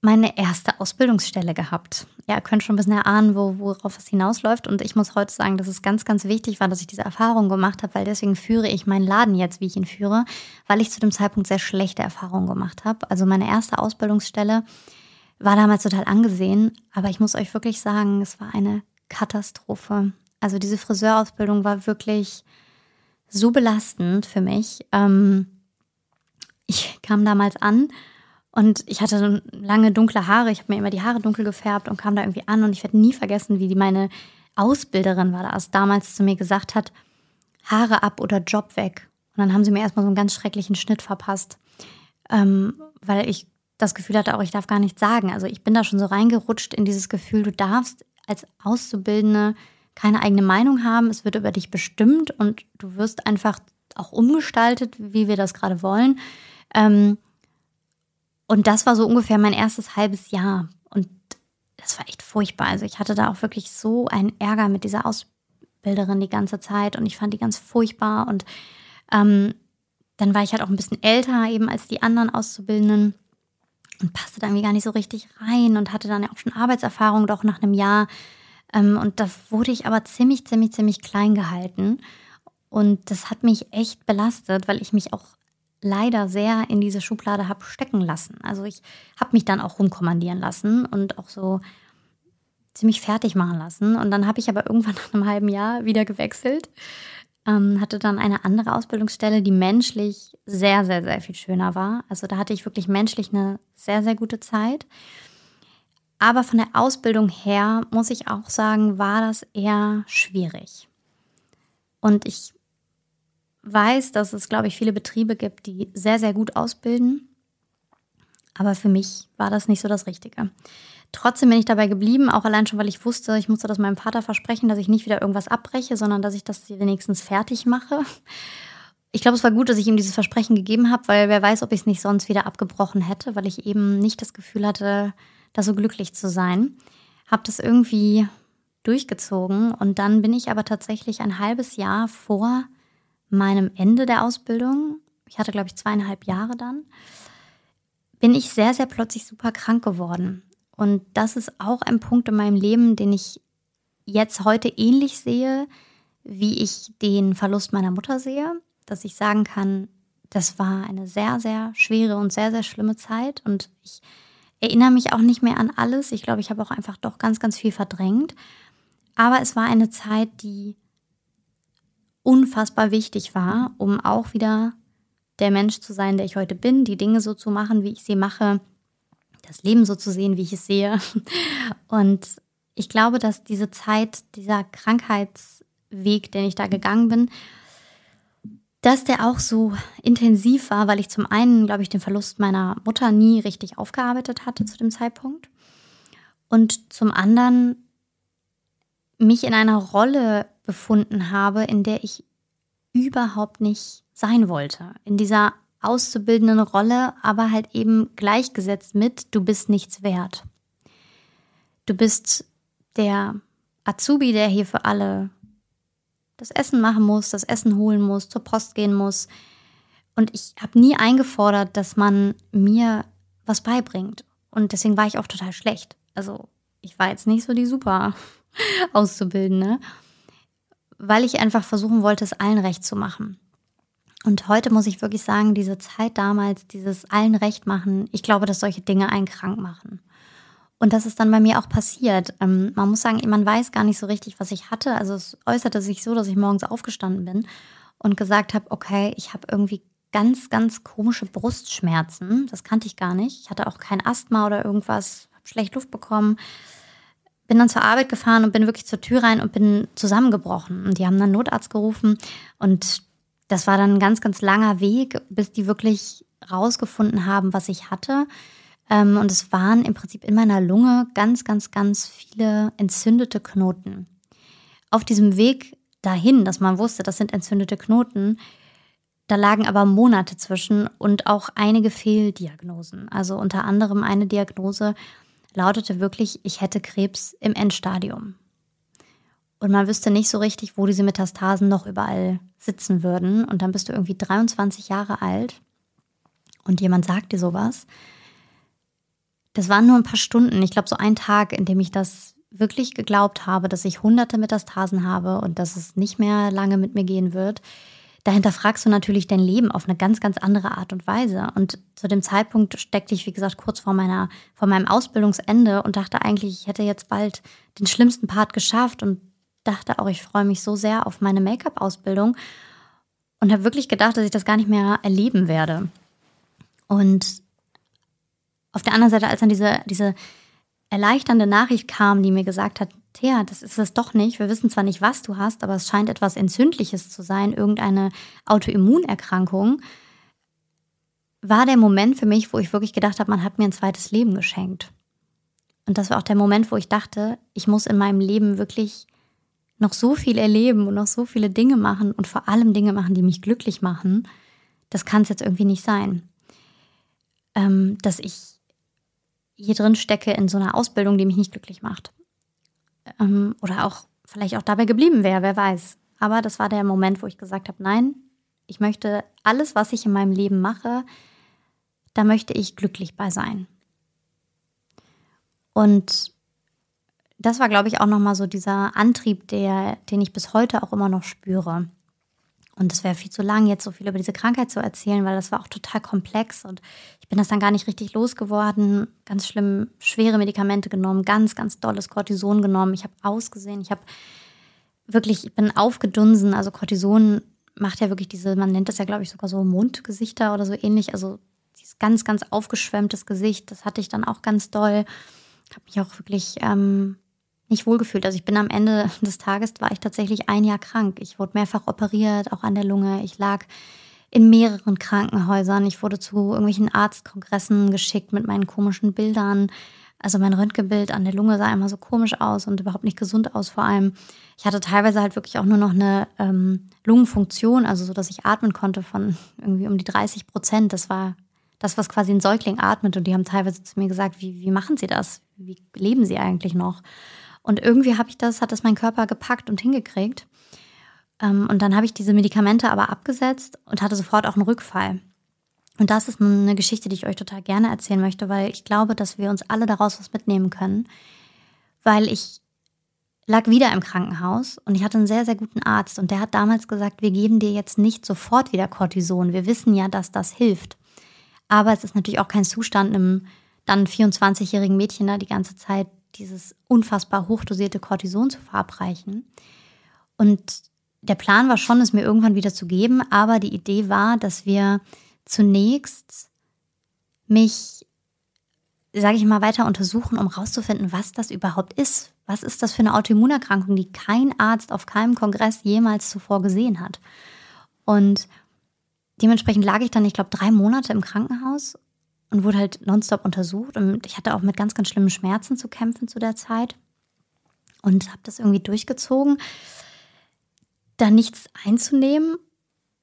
meine erste Ausbildungsstelle gehabt. Ja, könnt schon ein bisschen erahnen, wo, worauf es hinausläuft. Und ich muss heute sagen, dass es ganz, ganz wichtig war, dass ich diese Erfahrung gemacht habe, weil deswegen führe ich meinen Laden jetzt, wie ich ihn führe, weil ich zu dem Zeitpunkt sehr schlechte Erfahrungen gemacht habe. Also meine erste Ausbildungsstelle war damals total angesehen, aber ich muss euch wirklich sagen, es war eine Katastrophe. Also diese Friseurausbildung war wirklich so belastend für mich. Ähm, ich kam damals an und ich hatte lange dunkle Haare. Ich habe mir immer die Haare dunkel gefärbt und kam da irgendwie an. Und ich werde nie vergessen, wie die meine Ausbilderin war das damals zu mir gesagt hat, Haare ab oder Job weg. Und dann haben sie mir erstmal so einen ganz schrecklichen Schnitt verpasst, ähm, weil ich das Gefühl hatte, auch ich darf gar nichts sagen. Also ich bin da schon so reingerutscht in dieses Gefühl, du darfst als Auszubildende keine eigene Meinung haben. Es wird über dich bestimmt und du wirst einfach auch umgestaltet, wie wir das gerade wollen. Ähm, und das war so ungefähr mein erstes halbes Jahr. Und das war echt furchtbar. Also ich hatte da auch wirklich so einen Ärger mit dieser Ausbilderin die ganze Zeit und ich fand die ganz furchtbar. Und ähm, dann war ich halt auch ein bisschen älter eben als die anderen Auszubildenden und passte da irgendwie gar nicht so richtig rein und hatte dann ja auch schon Arbeitserfahrung doch nach einem Jahr. Ähm, und da wurde ich aber ziemlich, ziemlich, ziemlich klein gehalten. Und das hat mich echt belastet, weil ich mich auch leider sehr in diese Schublade habe stecken lassen. Also ich habe mich dann auch rumkommandieren lassen und auch so ziemlich fertig machen lassen. Und dann habe ich aber irgendwann nach einem halben Jahr wieder gewechselt, ähm, hatte dann eine andere Ausbildungsstelle, die menschlich sehr, sehr, sehr viel schöner war. Also da hatte ich wirklich menschlich eine sehr, sehr gute Zeit. Aber von der Ausbildung her, muss ich auch sagen, war das eher schwierig. Und ich weiß, dass es, glaube ich, viele Betriebe gibt, die sehr, sehr gut ausbilden. Aber für mich war das nicht so das Richtige. Trotzdem bin ich dabei geblieben, auch allein schon, weil ich wusste, ich musste das meinem Vater versprechen, dass ich nicht wieder irgendwas abbreche, sondern dass ich das wenigstens fertig mache. Ich glaube, es war gut, dass ich ihm dieses Versprechen gegeben habe, weil wer weiß, ob ich es nicht sonst wieder abgebrochen hätte, weil ich eben nicht das Gefühl hatte, da so glücklich zu sein. Habe das irgendwie durchgezogen und dann bin ich aber tatsächlich ein halbes Jahr vor meinem Ende der Ausbildung, ich hatte glaube ich zweieinhalb Jahre dann, bin ich sehr, sehr plötzlich super krank geworden. Und das ist auch ein Punkt in meinem Leben, den ich jetzt heute ähnlich sehe, wie ich den Verlust meiner Mutter sehe, dass ich sagen kann, das war eine sehr, sehr schwere und sehr, sehr schlimme Zeit und ich erinnere mich auch nicht mehr an alles. Ich glaube, ich habe auch einfach doch ganz, ganz viel verdrängt. Aber es war eine Zeit, die unfassbar wichtig war, um auch wieder der Mensch zu sein, der ich heute bin, die Dinge so zu machen, wie ich sie mache, das Leben so zu sehen, wie ich es sehe. [LAUGHS] Und ich glaube, dass diese Zeit, dieser Krankheitsweg, den ich da gegangen bin, dass der auch so intensiv war, weil ich zum einen, glaube ich, den Verlust meiner Mutter nie richtig aufgearbeitet hatte zu dem Zeitpunkt. Und zum anderen mich in einer Rolle befunden habe, in der ich überhaupt nicht sein wollte. In dieser auszubildenden Rolle, aber halt eben gleichgesetzt mit, du bist nichts wert. Du bist der Azubi, der hier für alle das Essen machen muss, das Essen holen muss, zur Post gehen muss. Und ich habe nie eingefordert, dass man mir was beibringt. Und deswegen war ich auch total schlecht. Also ich war jetzt nicht so die super [LAUGHS] Auszubildende, weil ich einfach versuchen wollte, es allen recht zu machen. Und heute muss ich wirklich sagen, diese Zeit damals, dieses allen recht machen, ich glaube, dass solche Dinge einen krank machen. Und das ist dann bei mir auch passiert. Ähm, man muss sagen, man weiß gar nicht so richtig, was ich hatte. Also es äußerte sich so, dass ich morgens aufgestanden bin und gesagt habe, okay, ich habe irgendwie ganz, ganz komische Brustschmerzen. Das kannte ich gar nicht. Ich hatte auch kein Asthma oder irgendwas, habe schlecht Luft bekommen. Bin dann zur Arbeit gefahren und bin wirklich zur Tür rein und bin zusammengebrochen. Und die haben dann Notarzt gerufen und das war dann ein ganz, ganz langer Weg, bis die wirklich rausgefunden haben, was ich hatte. Ähm, und es waren im Prinzip in meiner Lunge ganz, ganz, ganz viele entzündete Knoten. Auf diesem Weg dahin, dass man wusste, das sind entzündete Knoten, da lagen aber Monate zwischen und auch einige Fehldiagnosen. Also unter anderem eine Diagnose lautete wirklich, ich hätte Krebs im Endstadium. Und man wüsste nicht so richtig, wo diese Metastasen noch überall sitzen würden. Und dann bist du irgendwie 23 Jahre alt und jemand sagt dir sowas. Das waren nur ein paar Stunden, ich glaube so ein Tag, in dem ich das wirklich geglaubt habe, dass ich hunderte Metastasen habe und dass es nicht mehr lange mit mir gehen wird. Dahinter fragst du natürlich dein Leben auf eine ganz, ganz andere Art und Weise. Und zu dem Zeitpunkt steckte ich, wie gesagt, kurz vor, meiner, vor meinem Ausbildungsende und dachte eigentlich, ich hätte jetzt bald den schlimmsten Part geschafft und dachte auch, ich freue mich so sehr auf meine Make-up-Ausbildung und habe wirklich gedacht, dass ich das gar nicht mehr erleben werde. Und auf der anderen Seite, als dann diese, diese erleichternde Nachricht kam, die mir gesagt hat, Thea, das ist es doch nicht. Wir wissen zwar nicht, was du hast, aber es scheint etwas Entzündliches zu sein, irgendeine Autoimmunerkrankung, war der Moment für mich, wo ich wirklich gedacht habe, man hat mir ein zweites Leben geschenkt. Und das war auch der Moment, wo ich dachte, ich muss in meinem Leben wirklich noch so viel erleben und noch so viele Dinge machen und vor allem Dinge machen, die mich glücklich machen, das kann es jetzt irgendwie nicht sein. Ähm, dass ich hier drin stecke in so einer Ausbildung, die mich nicht glücklich macht. Ähm, oder auch vielleicht auch dabei geblieben wäre, wer weiß. Aber das war der Moment, wo ich gesagt habe, nein, ich möchte alles, was ich in meinem Leben mache, da möchte ich glücklich bei sein. Und das war, glaube ich, auch nochmal so dieser Antrieb, der, den ich bis heute auch immer noch spüre. Und es wäre viel zu lang, jetzt so viel über diese Krankheit zu erzählen, weil das war auch total komplex und ich bin das dann gar nicht richtig losgeworden. Ganz schlimm, schwere Medikamente genommen, ganz, ganz dolles Cortison genommen. Ich habe ausgesehen, ich habe wirklich, ich bin aufgedunsen. Also Cortison macht ja wirklich diese, man nennt das ja, glaube ich, sogar so Mundgesichter oder so ähnlich. Also dieses ganz, ganz aufgeschwemmtes Gesicht, das hatte ich dann auch ganz doll. Ich habe mich auch wirklich ähm, nicht wohlgefühlt. Also ich bin am Ende des Tages, war ich tatsächlich ein Jahr krank. Ich wurde mehrfach operiert, auch an der Lunge. Ich lag in mehreren Krankenhäusern. Ich wurde zu irgendwelchen Arztkongressen geschickt mit meinen komischen Bildern. Also mein Röntgenbild an der Lunge sah immer so komisch aus und überhaupt nicht gesund aus vor allem. Ich hatte teilweise halt wirklich auch nur noch eine ähm, Lungenfunktion, also so, dass ich atmen konnte von irgendwie um die 30 Prozent. Das war das, was quasi ein Säugling atmet. Und die haben teilweise zu mir gesagt, wie, wie machen sie das? Wie leben sie eigentlich noch? Und irgendwie habe ich das, hat das mein Körper gepackt und hingekriegt. Ähm, und dann habe ich diese Medikamente aber abgesetzt und hatte sofort auch einen Rückfall. Und das ist eine Geschichte, die ich euch total gerne erzählen möchte, weil ich glaube, dass wir uns alle daraus was mitnehmen können. Weil ich lag wieder im Krankenhaus und ich hatte einen sehr, sehr guten Arzt und der hat damals gesagt, wir geben dir jetzt nicht sofort wieder Cortison. Wir wissen ja, dass das hilft. Aber es ist natürlich auch kein Zustand, einem dann 24-jährigen Mädchen da die ganze Zeit dieses unfassbar hochdosierte Cortison zu verabreichen. Und der Plan war schon, es mir irgendwann wieder zu geben, aber die Idee war, dass wir zunächst mich, sage ich mal, weiter untersuchen, um herauszufinden, was das überhaupt ist. Was ist das für eine Autoimmunerkrankung, die kein Arzt auf keinem Kongress jemals zuvor gesehen hat? Und dementsprechend lag ich dann, ich glaube, drei Monate im Krankenhaus und wurde halt nonstop untersucht. Und ich hatte auch mit ganz, ganz schlimmen Schmerzen zu kämpfen zu der Zeit und habe das irgendwie durchgezogen da nichts einzunehmen.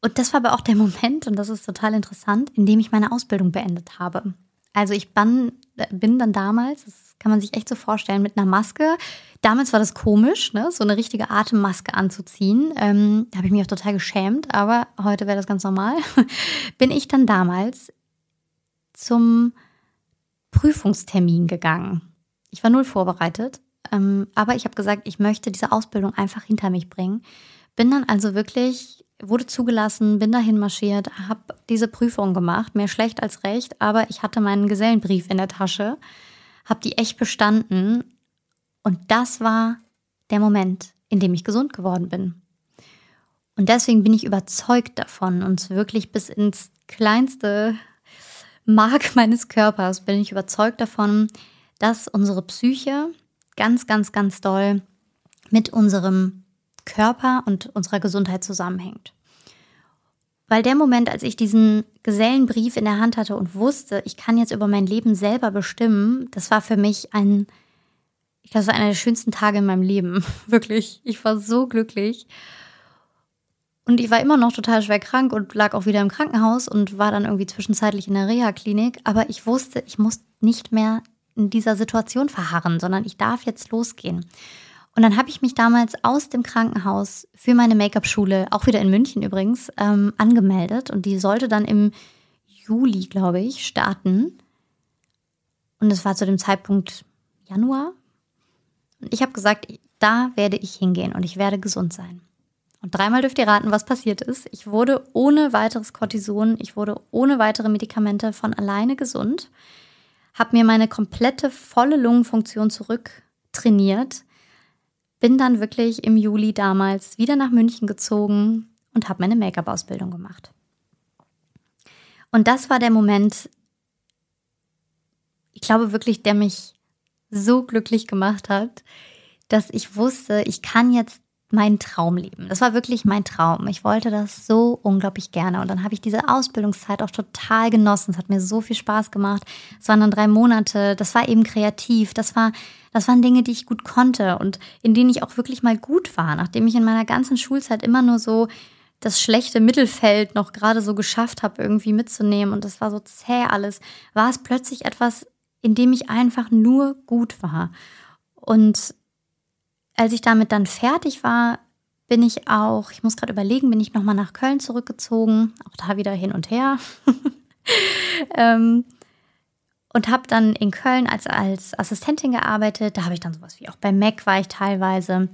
Und das war aber auch der Moment, und das ist total interessant, in dem ich meine Ausbildung beendet habe. Also ich bin, bin dann damals, das kann man sich echt so vorstellen, mit einer Maske. Damals war das komisch, ne? so eine richtige Atemmaske anzuziehen. Ähm, da habe ich mich auch total geschämt, aber heute wäre das ganz normal. [LAUGHS] bin ich dann damals zum Prüfungstermin gegangen. Ich war null vorbereitet, ähm, aber ich habe gesagt, ich möchte diese Ausbildung einfach hinter mich bringen bin dann also wirklich, wurde zugelassen, bin dahin marschiert, habe diese Prüfung gemacht, mehr schlecht als recht, aber ich hatte meinen Gesellenbrief in der Tasche, habe die echt bestanden und das war der Moment, in dem ich gesund geworden bin. Und deswegen bin ich überzeugt davon, und wirklich bis ins kleinste Mark [LAUGHS] meines Körpers bin ich überzeugt davon, dass unsere Psyche ganz, ganz, ganz doll mit unserem Körper und unserer Gesundheit zusammenhängt. Weil der Moment, als ich diesen Gesellenbrief in der Hand hatte und wusste, ich kann jetzt über mein Leben selber bestimmen, das war für mich ein, ich glaube, das war einer der schönsten Tage in meinem Leben. [LAUGHS] Wirklich. Ich war so glücklich. Und ich war immer noch total schwer krank und lag auch wieder im Krankenhaus und war dann irgendwie zwischenzeitlich in der Reha-Klinik. Aber ich wusste, ich muss nicht mehr in dieser Situation verharren, sondern ich darf jetzt losgehen. Und dann habe ich mich damals aus dem Krankenhaus für meine Make-up-Schule, auch wieder in München übrigens, ähm, angemeldet. Und die sollte dann im Juli, glaube ich, starten. Und es war zu dem Zeitpunkt Januar. Und ich habe gesagt, da werde ich hingehen und ich werde gesund sein. Und dreimal dürft ihr raten, was passiert ist. Ich wurde ohne weiteres Cortison, ich wurde ohne weitere Medikamente von alleine gesund, habe mir meine komplette volle Lungenfunktion zurücktrainiert bin dann wirklich im Juli damals wieder nach München gezogen und habe meine Make-up-Ausbildung gemacht. Und das war der Moment, ich glaube wirklich, der mich so glücklich gemacht hat, dass ich wusste, ich kann jetzt meinen Traum leben. Das war wirklich mein Traum. Ich wollte das so unglaublich gerne. Und dann habe ich diese Ausbildungszeit auch total genossen. Es hat mir so viel Spaß gemacht. Es waren dann drei Monate. Das war eben kreativ. Das war, das waren Dinge, die ich gut konnte und in denen ich auch wirklich mal gut war, nachdem ich in meiner ganzen Schulzeit immer nur so das schlechte Mittelfeld noch gerade so geschafft habe, irgendwie mitzunehmen. Und das war so zäh alles. War es plötzlich etwas, in dem ich einfach nur gut war. Und als ich damit dann fertig war, bin ich auch, ich muss gerade überlegen, bin ich nochmal nach Köln zurückgezogen, auch da wieder hin und her. [LAUGHS] ähm, und habe dann in Köln als, als Assistentin gearbeitet. Da habe ich dann sowas wie auch bei Mac war ich teilweise,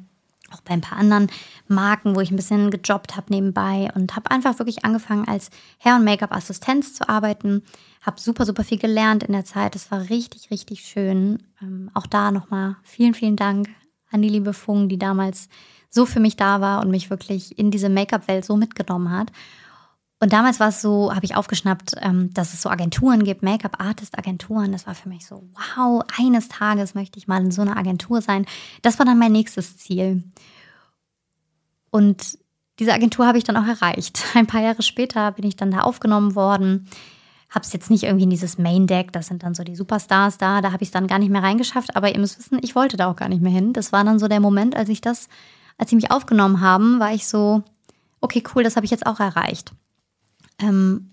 auch bei ein paar anderen Marken, wo ich ein bisschen gejobbt habe nebenbei und habe einfach wirklich angefangen als Hair- und Make-up-Assistenz zu arbeiten. Habe super, super viel gelernt in der Zeit. Das war richtig, richtig schön. Ähm, auch da nochmal vielen, vielen Dank an die liebe Fung, die damals so für mich da war und mich wirklich in diese Make-up-Welt so mitgenommen hat. Und damals war es so, habe ich aufgeschnappt, ähm, dass es so Agenturen gibt, Make-up-Artist-Agenturen. Das war für mich so, wow, eines Tages möchte ich mal in so einer Agentur sein. Das war dann mein nächstes Ziel. Und diese Agentur habe ich dann auch erreicht. [LAUGHS] Ein paar Jahre später bin ich dann da aufgenommen worden. Habe es jetzt nicht irgendwie in dieses Main Deck, das sind dann so die Superstars da, da habe ich es dann gar nicht mehr reingeschafft. Aber ihr müsst wissen, ich wollte da auch gar nicht mehr hin. Das war dann so der Moment, als ich das, als sie mich aufgenommen haben, war ich so, okay, cool, das habe ich jetzt auch erreicht. Ähm,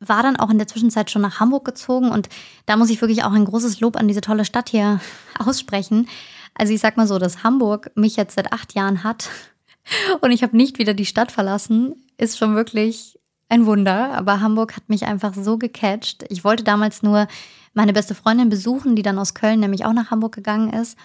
war dann auch in der Zwischenzeit schon nach Hamburg gezogen und da muss ich wirklich auch ein großes Lob an diese tolle Stadt hier [LAUGHS] aussprechen. Also ich sag mal so, dass Hamburg mich jetzt seit acht Jahren hat [LAUGHS] und ich habe nicht wieder die Stadt verlassen, ist schon wirklich ein Wunder. Aber Hamburg hat mich einfach so gecatcht. Ich wollte damals nur meine beste Freundin besuchen, die dann aus Köln nämlich auch nach Hamburg gegangen ist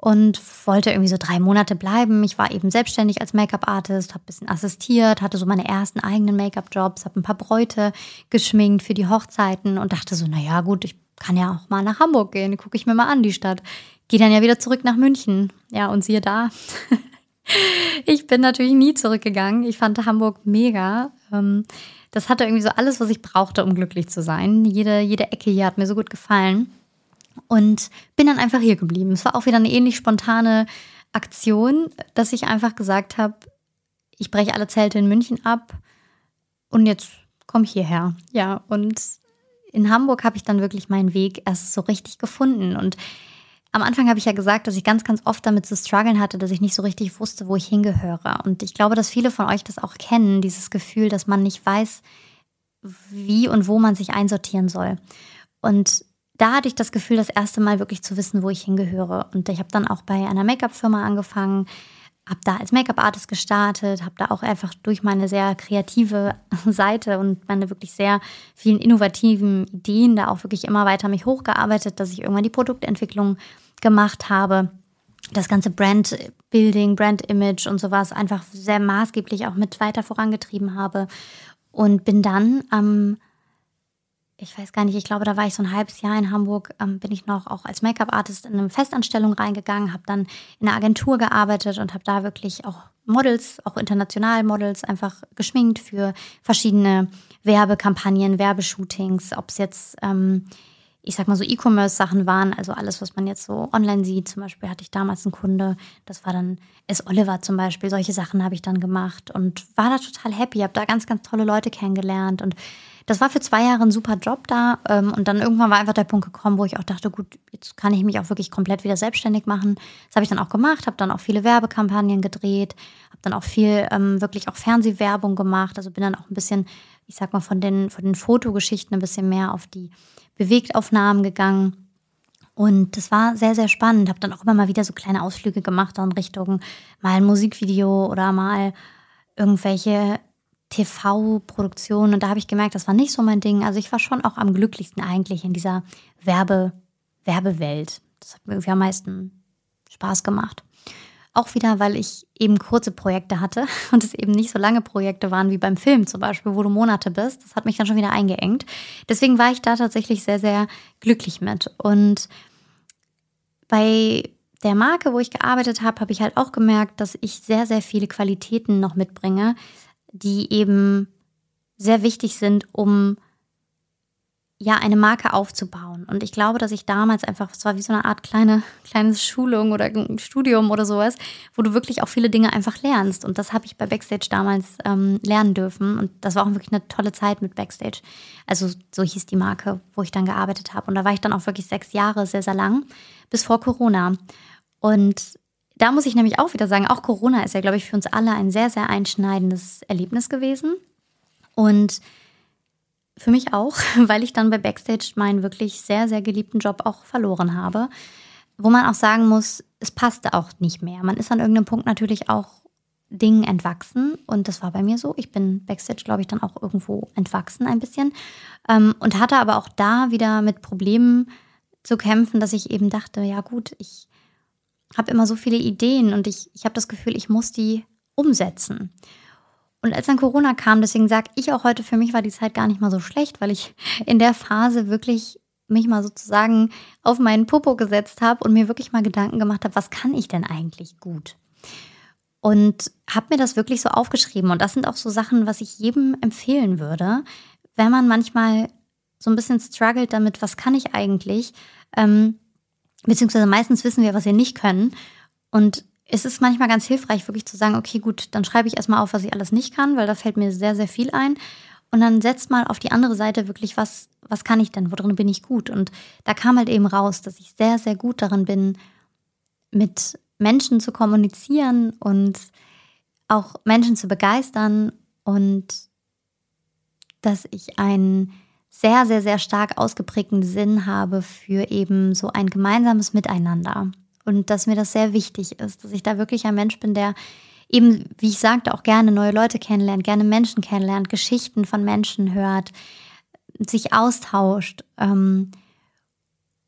und wollte irgendwie so drei Monate bleiben. Ich war eben selbstständig als Make-up-Artist, habe ein bisschen assistiert, hatte so meine ersten eigenen Make-up-Jobs, habe ein paar Bräute geschminkt für die Hochzeiten und dachte so, naja gut, ich kann ja auch mal nach Hamburg gehen, gucke ich mir mal an die Stadt. Gehe dann ja wieder zurück nach München. Ja, und siehe da. [LAUGHS] ich bin natürlich nie zurückgegangen. Ich fand Hamburg mega. Ähm, das hatte irgendwie so alles, was ich brauchte, um glücklich zu sein. Jede, jede Ecke hier hat mir so gut gefallen und bin dann einfach hier geblieben. Es war auch wieder eine ähnlich spontane Aktion, dass ich einfach gesagt habe, ich breche alle Zelte in München ab und jetzt komme ich hierher. Ja, und in Hamburg habe ich dann wirklich meinen Weg erst so richtig gefunden und am Anfang habe ich ja gesagt, dass ich ganz, ganz oft damit zu strugglen hatte, dass ich nicht so richtig wusste, wo ich hingehöre. Und ich glaube, dass viele von euch das auch kennen, dieses Gefühl, dass man nicht weiß, wie und wo man sich einsortieren soll. Und da hatte ich das Gefühl, das erste Mal wirklich zu wissen, wo ich hingehöre. Und ich habe dann auch bei einer Make-up-Firma angefangen, habe da als Make-up-Artist gestartet, habe da auch einfach durch meine sehr kreative [LAUGHS] Seite und meine wirklich sehr vielen innovativen Ideen da auch wirklich immer weiter mich hochgearbeitet, dass ich irgendwann die Produktentwicklung gemacht habe. Das ganze Brand-Building, Brand-Image und sowas einfach sehr maßgeblich auch mit weiter vorangetrieben habe. Und bin dann am ich weiß gar nicht, ich glaube, da war ich so ein halbes Jahr in Hamburg, ähm, bin ich noch auch als Make-up-Artist in eine Festanstellung reingegangen, habe dann in einer Agentur gearbeitet und habe da wirklich auch Models, auch international Models, einfach geschminkt für verschiedene Werbekampagnen, Werbeshootings, ob es jetzt, ähm, ich sag mal so E-Commerce-Sachen waren, also alles, was man jetzt so online sieht. Zum Beispiel hatte ich damals einen Kunde, das war dann S. Oliver zum Beispiel, solche Sachen habe ich dann gemacht und war da total happy, habe da ganz, ganz tolle Leute kennengelernt und das war für zwei Jahre ein super Job da. Ähm, und dann irgendwann war einfach der Punkt gekommen, wo ich auch dachte, gut, jetzt kann ich mich auch wirklich komplett wieder selbstständig machen. Das habe ich dann auch gemacht, habe dann auch viele Werbekampagnen gedreht, habe dann auch viel ähm, wirklich auch Fernsehwerbung gemacht. Also bin dann auch ein bisschen, ich sag mal, von den, von den Fotogeschichten ein bisschen mehr auf die Bewegtaufnahmen gegangen. Und das war sehr, sehr spannend. Habe dann auch immer mal wieder so kleine Ausflüge gemacht in Richtung mal ein Musikvideo oder mal irgendwelche TV-Produktion und da habe ich gemerkt, das war nicht so mein Ding. Also ich war schon auch am glücklichsten eigentlich in dieser Werbe, Werbewelt. Das hat mir irgendwie am meisten Spaß gemacht. Auch wieder, weil ich eben kurze Projekte hatte [LAUGHS] und es eben nicht so lange Projekte waren wie beim Film zum Beispiel, wo du Monate bist. Das hat mich dann schon wieder eingeengt. Deswegen war ich da tatsächlich sehr, sehr glücklich mit. Und bei der Marke, wo ich gearbeitet habe, habe ich halt auch gemerkt, dass ich sehr, sehr viele Qualitäten noch mitbringe, die eben sehr wichtig sind, um ja eine Marke aufzubauen. Und ich glaube, dass ich damals einfach, es war wie so eine Art kleine, kleine Schulung oder Studium oder sowas, wo du wirklich auch viele Dinge einfach lernst. Und das habe ich bei Backstage damals ähm, lernen dürfen. Und das war auch wirklich eine tolle Zeit mit Backstage. Also so hieß die Marke, wo ich dann gearbeitet habe. Und da war ich dann auch wirklich sechs Jahre, sehr, sehr lang, bis vor Corona. Und da muss ich nämlich auch wieder sagen, auch Corona ist ja, glaube ich, für uns alle ein sehr, sehr einschneidendes Erlebnis gewesen. Und für mich auch, [LAUGHS] weil ich dann bei Backstage meinen wirklich sehr, sehr geliebten Job auch verloren habe. Wo man auch sagen muss, es passte auch nicht mehr. Man ist an irgendeinem Punkt natürlich auch Dingen entwachsen und das war bei mir so. Ich bin Backstage, glaube ich, dann auch irgendwo entwachsen ein bisschen ähm, und hatte aber auch da wieder mit Problemen zu kämpfen, dass ich eben dachte, ja gut, ich habe immer so viele Ideen und ich, ich habe das Gefühl, ich muss die umsetzen. Und als dann Corona kam, deswegen sage ich auch heute, für mich war die Zeit gar nicht mal so schlecht, weil ich in der Phase wirklich mich mal sozusagen auf meinen Popo gesetzt habe und mir wirklich mal Gedanken gemacht habe, was kann ich denn eigentlich gut? Und habe mir das wirklich so aufgeschrieben. Und das sind auch so Sachen, was ich jedem empfehlen würde, wenn man manchmal so ein bisschen struggelt damit, was kann ich eigentlich? Ähm, beziehungsweise meistens wissen wir, was wir nicht können. Und es ist manchmal ganz hilfreich, wirklich zu sagen, okay, gut, dann schreibe ich erstmal auf, was ich alles nicht kann, weil da fällt mir sehr, sehr viel ein. Und dann setzt mal auf die andere Seite wirklich, was, was kann ich denn, worin bin ich gut? Und da kam halt eben raus, dass ich sehr, sehr gut darin bin, mit Menschen zu kommunizieren und auch Menschen zu begeistern und dass ich einen sehr, sehr, sehr stark ausgeprägten Sinn habe für eben so ein gemeinsames Miteinander. Und dass mir das sehr wichtig ist, dass ich da wirklich ein Mensch bin, der eben, wie ich sagte, auch gerne neue Leute kennenlernt, gerne Menschen kennenlernt, Geschichten von Menschen hört, sich austauscht. Ähm.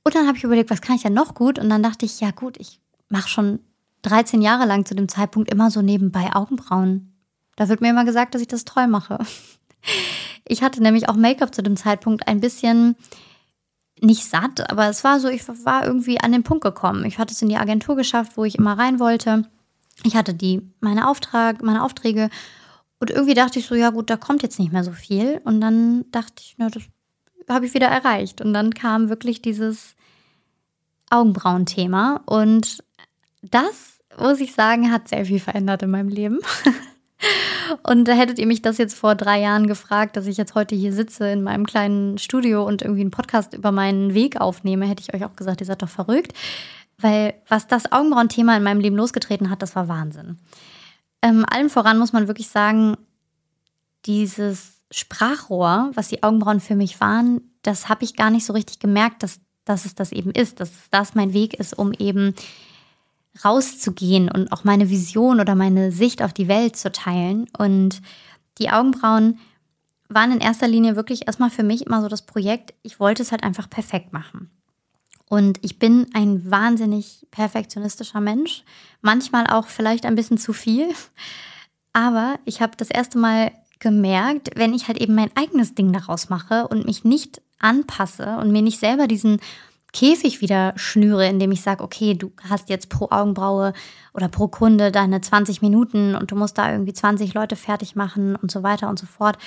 Und dann habe ich überlegt, was kann ich denn noch gut? Und dann dachte ich, ja gut, ich mache schon 13 Jahre lang zu dem Zeitpunkt immer so nebenbei Augenbrauen. Da wird mir immer gesagt, dass ich das toll mache. Ich hatte nämlich auch Make-up zu dem Zeitpunkt ein bisschen nicht satt, aber es war so, ich war irgendwie an den Punkt gekommen. Ich hatte es in die Agentur geschafft, wo ich immer rein wollte. Ich hatte die, meine, Auftrag, meine Aufträge und irgendwie dachte ich so, ja gut, da kommt jetzt nicht mehr so viel. Und dann dachte ich, na, das habe ich wieder erreicht. Und dann kam wirklich dieses Augenbrauen-Thema. Und das, muss ich sagen, hat sehr viel verändert in meinem Leben. [LAUGHS] Und da hättet ihr mich das jetzt vor drei Jahren gefragt, dass ich jetzt heute hier sitze in meinem kleinen Studio und irgendwie einen Podcast über meinen Weg aufnehme, hätte ich euch auch gesagt, ihr seid doch verrückt. Weil was das Augenbrauen-Thema in meinem Leben losgetreten hat, das war Wahnsinn. Ähm, allem voran muss man wirklich sagen, dieses Sprachrohr, was die Augenbrauen für mich waren, das habe ich gar nicht so richtig gemerkt, dass, dass es das eben ist, dass das mein Weg ist, um eben rauszugehen und auch meine Vision oder meine Sicht auf die Welt zu teilen. Und die Augenbrauen waren in erster Linie wirklich erstmal für mich immer so das Projekt, ich wollte es halt einfach perfekt machen. Und ich bin ein wahnsinnig perfektionistischer Mensch, manchmal auch vielleicht ein bisschen zu viel. Aber ich habe das erste Mal gemerkt, wenn ich halt eben mein eigenes Ding daraus mache und mich nicht anpasse und mir nicht selber diesen Käfig wieder schnüre, indem ich sage, okay, du hast jetzt pro Augenbraue oder pro Kunde deine 20 Minuten und du musst da irgendwie 20 Leute fertig machen und so weiter und so fort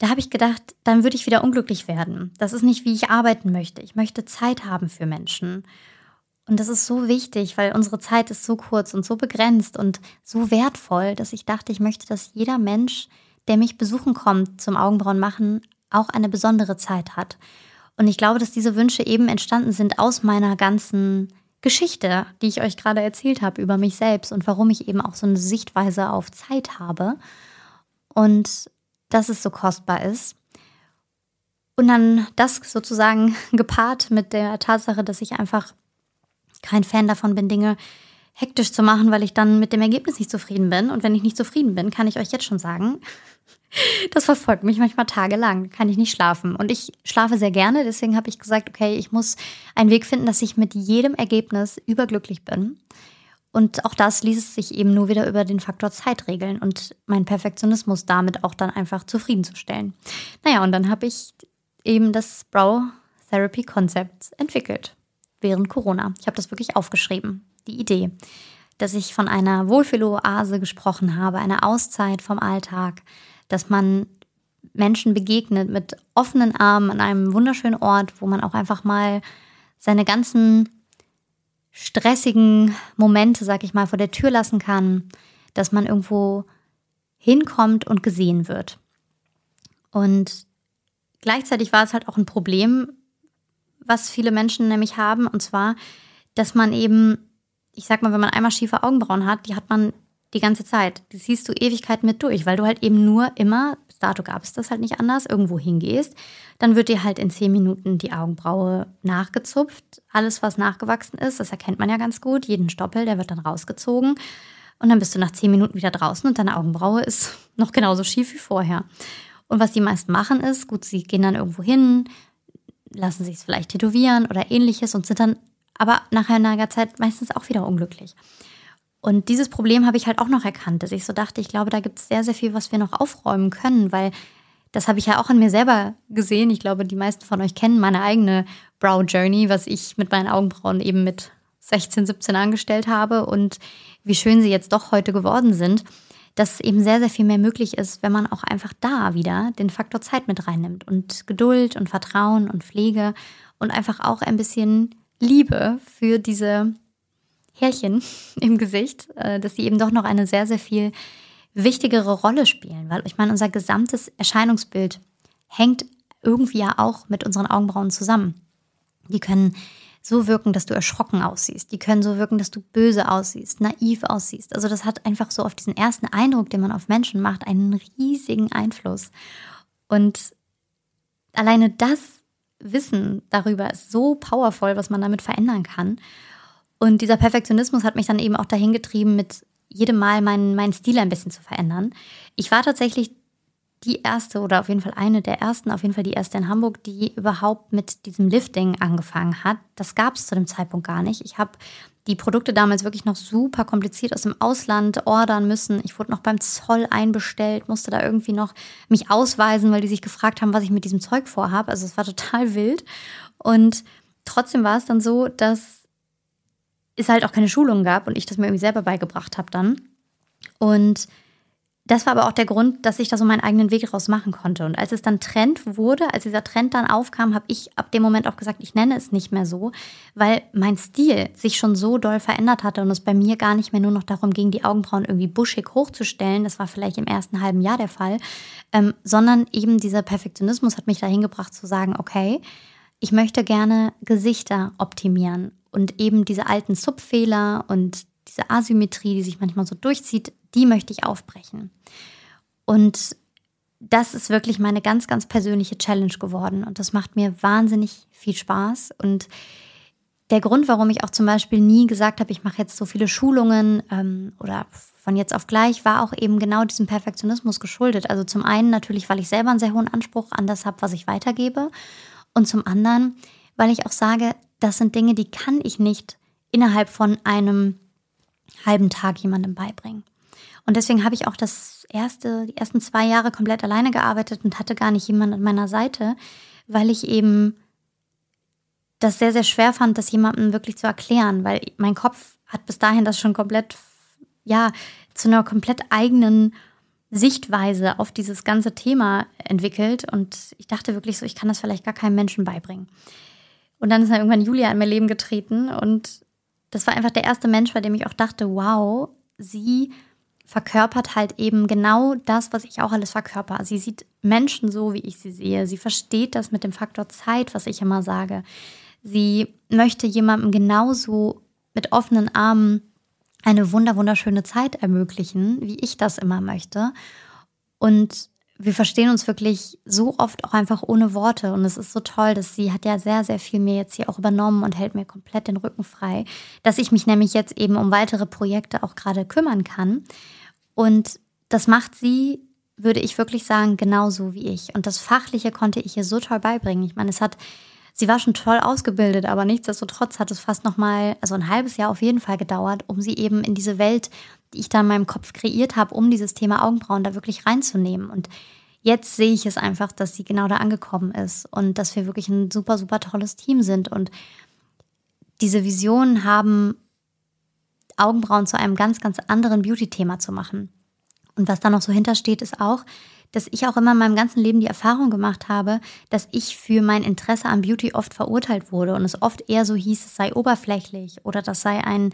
da habe ich gedacht, dann würde ich wieder unglücklich werden. Das ist nicht, wie ich arbeiten möchte. Ich möchte Zeit haben für Menschen. Und das ist so wichtig, weil unsere Zeit ist so kurz und so begrenzt und so wertvoll, dass ich dachte, ich möchte, dass jeder Mensch, der mich besuchen kommt zum Augenbrauen machen, auch eine besondere Zeit hat. Und ich glaube, dass diese Wünsche eben entstanden sind aus meiner ganzen Geschichte, die ich euch gerade erzählt habe über mich selbst und warum ich eben auch so eine Sichtweise auf Zeit habe. Und dass es so kostbar ist. Und dann das sozusagen [LAUGHS] gepaart mit der Tatsache, dass ich einfach kein Fan davon bin, Dinge hektisch zu machen, weil ich dann mit dem Ergebnis nicht zufrieden bin. Und wenn ich nicht zufrieden bin, kann ich euch jetzt schon sagen, das verfolgt mich manchmal tagelang, kann ich nicht schlafen. Und ich schlafe sehr gerne, deswegen habe ich gesagt, okay, ich muss einen Weg finden, dass ich mit jedem Ergebnis überglücklich bin. Und auch das ließ sich eben nur wieder über den Faktor Zeit regeln und mein Perfektionismus damit auch dann einfach zufriedenzustellen. Naja, und dann habe ich eben das Brow Therapy Konzept entwickelt während Corona. Ich habe das wirklich aufgeschrieben, die Idee, dass ich von einer Wohlfühloase gesprochen habe, einer Auszeit vom Alltag, dass man Menschen begegnet mit offenen Armen an einem wunderschönen Ort, wo man auch einfach mal seine ganzen stressigen Momente, sag ich mal, vor der Tür lassen kann, dass man irgendwo hinkommt und gesehen wird. Und gleichzeitig war es halt auch ein Problem, was viele Menschen nämlich haben, und zwar, dass man eben, ich sag mal, wenn man einmal schiefe Augenbrauen hat, die hat man die ganze Zeit. Die siehst du Ewigkeit mit durch, weil du halt eben nur immer, bis dato gab es das halt nicht anders, irgendwo hingehst. Dann wird dir halt in zehn Minuten die Augenbraue nachgezupft. Alles, was nachgewachsen ist, das erkennt man ja ganz gut. Jeden Stoppel, der wird dann rausgezogen. Und dann bist du nach zehn Minuten wieder draußen und deine Augenbraue ist [LAUGHS] noch genauso schief wie vorher. Und was die meisten machen ist, gut, sie gehen dann irgendwo hin, lassen sich es vielleicht tätowieren oder ähnliches und sind dann aber nach einer Zeit meistens auch wieder unglücklich. Und dieses Problem habe ich halt auch noch erkannt, dass ich so dachte, ich glaube, da gibt es sehr, sehr viel, was wir noch aufräumen können, weil das habe ich ja auch an mir selber gesehen. Ich glaube, die meisten von euch kennen meine eigene Brow Journey, was ich mit meinen Augenbrauen eben mit 16, 17 angestellt habe und wie schön sie jetzt doch heute geworden sind, dass eben sehr, sehr viel mehr möglich ist, wenn man auch einfach da wieder den Faktor Zeit mit reinnimmt und Geduld und Vertrauen und Pflege und einfach auch ein bisschen Liebe für diese Härchen [LAUGHS] im Gesicht, äh, dass sie eben doch noch eine sehr, sehr viel wichtigere Rolle spielen. Weil ich meine, unser gesamtes Erscheinungsbild hängt irgendwie ja auch mit unseren Augenbrauen zusammen. Die können so wirken, dass du erschrocken aussiehst. Die können so wirken, dass du böse aussiehst, naiv aussiehst. Also das hat einfach so auf diesen ersten Eindruck, den man auf Menschen macht, einen riesigen Einfluss. Und alleine das Wissen darüber ist so powerful, was man damit verändern kann. Und dieser Perfektionismus hat mich dann eben auch dahin getrieben, mit jedem Mal meinen, meinen Stil ein bisschen zu verändern. Ich war tatsächlich die erste oder auf jeden Fall eine der ersten, auf jeden Fall die erste in Hamburg, die überhaupt mit diesem Lifting angefangen hat. Das gab es zu dem Zeitpunkt gar nicht. Ich habe die Produkte damals wirklich noch super kompliziert aus dem Ausland ordern müssen. Ich wurde noch beim Zoll einbestellt, musste da irgendwie noch mich ausweisen, weil die sich gefragt haben, was ich mit diesem Zeug vorhabe. Also es war total wild. Und trotzdem war es dann so, dass es halt auch keine Schulungen gab und ich das mir irgendwie selber beigebracht habe dann. Und das war aber auch der Grund, dass ich da so meinen eigenen Weg draus machen konnte. Und als es dann Trend wurde, als dieser Trend dann aufkam, habe ich ab dem Moment auch gesagt, ich nenne es nicht mehr so, weil mein Stil sich schon so doll verändert hatte und es bei mir gar nicht mehr nur noch darum ging, die Augenbrauen irgendwie buschig hochzustellen. Das war vielleicht im ersten halben Jahr der Fall, ähm, sondern eben dieser Perfektionismus hat mich dahin gebracht zu sagen, okay, ich möchte gerne Gesichter optimieren und eben diese alten Subfehler und diese Asymmetrie, die sich manchmal so durchzieht, die möchte ich aufbrechen. Und das ist wirklich meine ganz, ganz persönliche Challenge geworden. Und das macht mir wahnsinnig viel Spaß. Und der Grund, warum ich auch zum Beispiel nie gesagt habe, ich mache jetzt so viele Schulungen ähm, oder von jetzt auf gleich, war auch eben genau diesem Perfektionismus geschuldet. Also zum einen natürlich, weil ich selber einen sehr hohen Anspruch an das habe, was ich weitergebe. Und zum anderen, weil ich auch sage, das sind Dinge, die kann ich nicht innerhalb von einem halben Tag jemandem beibringen. Und deswegen habe ich auch das erste, die ersten zwei Jahre komplett alleine gearbeitet und hatte gar nicht jemanden an meiner Seite, weil ich eben das sehr, sehr schwer fand, das jemandem wirklich zu erklären, weil mein Kopf hat bis dahin das schon komplett, ja, zu einer komplett eigenen Sichtweise auf dieses ganze Thema entwickelt. Und ich dachte wirklich so, ich kann das vielleicht gar keinem Menschen beibringen. Und dann ist dann irgendwann Julia in mein Leben getreten und das war einfach der erste Mensch, bei dem ich auch dachte, wow, sie verkörpert halt eben genau das, was ich auch alles verkörper. Sie sieht Menschen so, wie ich sie sehe. Sie versteht das mit dem Faktor Zeit, was ich immer sage. Sie möchte jemandem genauso mit offenen Armen eine wunder wunderschöne Zeit ermöglichen, wie ich das immer möchte. Und wir verstehen uns wirklich so oft auch einfach ohne Worte. Und es ist so toll, dass sie hat ja sehr, sehr viel mir jetzt hier auch übernommen und hält mir komplett den Rücken frei, dass ich mich nämlich jetzt eben um weitere Projekte auch gerade kümmern kann. Und das macht sie, würde ich wirklich sagen, genauso wie ich. Und das Fachliche konnte ich ihr so toll beibringen. Ich meine, es hat, sie war schon toll ausgebildet, aber nichtsdestotrotz hat es fast nochmal, also ein halbes Jahr auf jeden Fall gedauert, um sie eben in diese Welt ich da in meinem Kopf kreiert habe, um dieses Thema Augenbrauen da wirklich reinzunehmen. Und jetzt sehe ich es einfach, dass sie genau da angekommen ist und dass wir wirklich ein super, super tolles Team sind. Und diese Vision haben, Augenbrauen zu einem ganz, ganz anderen Beauty-Thema zu machen. Und was da noch so hintersteht, ist auch, dass ich auch immer in meinem ganzen Leben die Erfahrung gemacht habe, dass ich für mein Interesse an Beauty oft verurteilt wurde und es oft eher so hieß, es sei oberflächlich oder das sei ein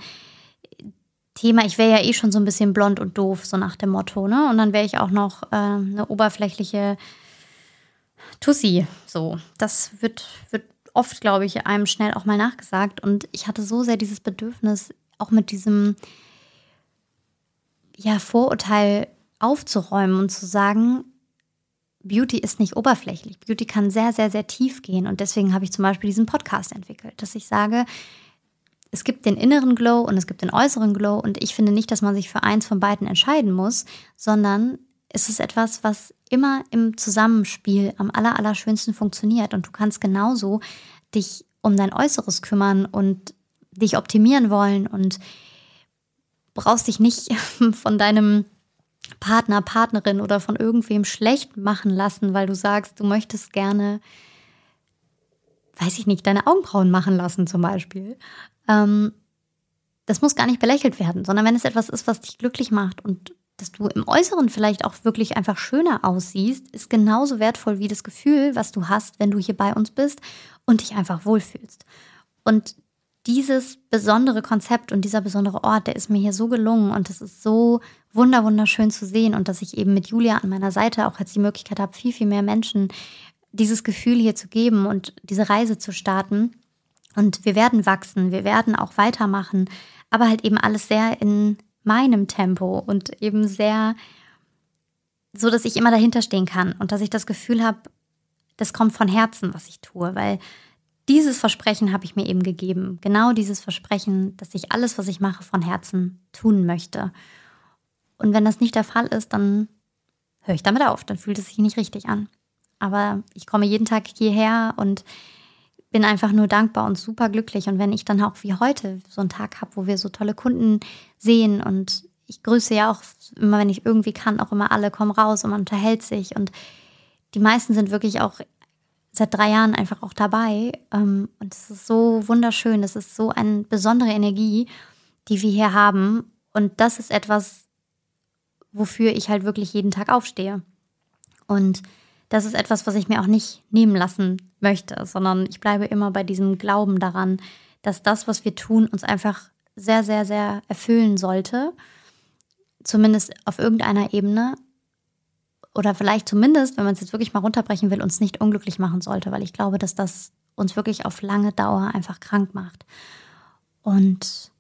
Thema, ich wäre ja eh schon so ein bisschen blond und doof, so nach dem Motto, ne? Und dann wäre ich auch noch äh, eine oberflächliche Tussi. So, das wird, wird oft, glaube ich, einem schnell auch mal nachgesagt. Und ich hatte so sehr dieses Bedürfnis, auch mit diesem ja, Vorurteil aufzuräumen und zu sagen, Beauty ist nicht oberflächlich. Beauty kann sehr, sehr, sehr tief gehen. Und deswegen habe ich zum Beispiel diesen Podcast entwickelt, dass ich sage, es gibt den inneren Glow und es gibt den äußeren Glow und ich finde nicht, dass man sich für eins von beiden entscheiden muss, sondern es ist etwas, was immer im Zusammenspiel am aller, allerschönsten funktioniert und du kannst genauso dich um dein Äußeres kümmern und dich optimieren wollen und brauchst dich nicht [LAUGHS] von deinem Partner, Partnerin oder von irgendwem schlecht machen lassen, weil du sagst, du möchtest gerne, weiß ich nicht, deine Augenbrauen machen lassen zum Beispiel. Ähm, das muss gar nicht belächelt werden, sondern wenn es etwas ist, was dich glücklich macht und dass du im Äußeren vielleicht auch wirklich einfach schöner aussiehst, ist genauso wertvoll wie das Gefühl, was du hast, wenn du hier bei uns bist und dich einfach wohlfühlst. Und dieses besondere Konzept und dieser besondere Ort, der ist mir hier so gelungen und es ist so wunder wunderschön zu sehen und dass ich eben mit Julia an meiner Seite auch jetzt die Möglichkeit habe, viel, viel mehr Menschen dieses Gefühl hier zu geben und diese Reise zu starten. Und wir werden wachsen, wir werden auch weitermachen, aber halt eben alles sehr in meinem Tempo und eben sehr so, dass ich immer dahinter stehen kann und dass ich das Gefühl habe, das kommt von Herzen, was ich tue, weil dieses Versprechen habe ich mir eben gegeben. Genau dieses Versprechen, dass ich alles, was ich mache, von Herzen tun möchte. Und wenn das nicht der Fall ist, dann höre ich damit auf. Dann fühlt es sich nicht richtig an. Aber ich komme jeden Tag hierher und bin einfach nur dankbar und super glücklich. Und wenn ich dann auch wie heute so einen Tag habe, wo wir so tolle Kunden sehen und ich grüße ja auch immer, wenn ich irgendwie kann, auch immer alle kommen raus und man unterhält sich. Und die meisten sind wirklich auch seit drei Jahren einfach auch dabei. Ähm, und es ist so wunderschön. Es ist so eine besondere Energie, die wir hier haben. Und das ist etwas, wofür ich halt wirklich jeden Tag aufstehe. Und das ist etwas, was ich mir auch nicht nehmen lassen möchte, sondern ich bleibe immer bei diesem Glauben daran, dass das, was wir tun, uns einfach sehr, sehr, sehr erfüllen sollte. Zumindest auf irgendeiner Ebene oder vielleicht zumindest, wenn man es jetzt wirklich mal runterbrechen will, uns nicht unglücklich machen sollte, weil ich glaube, dass das uns wirklich auf lange Dauer einfach krank macht. Und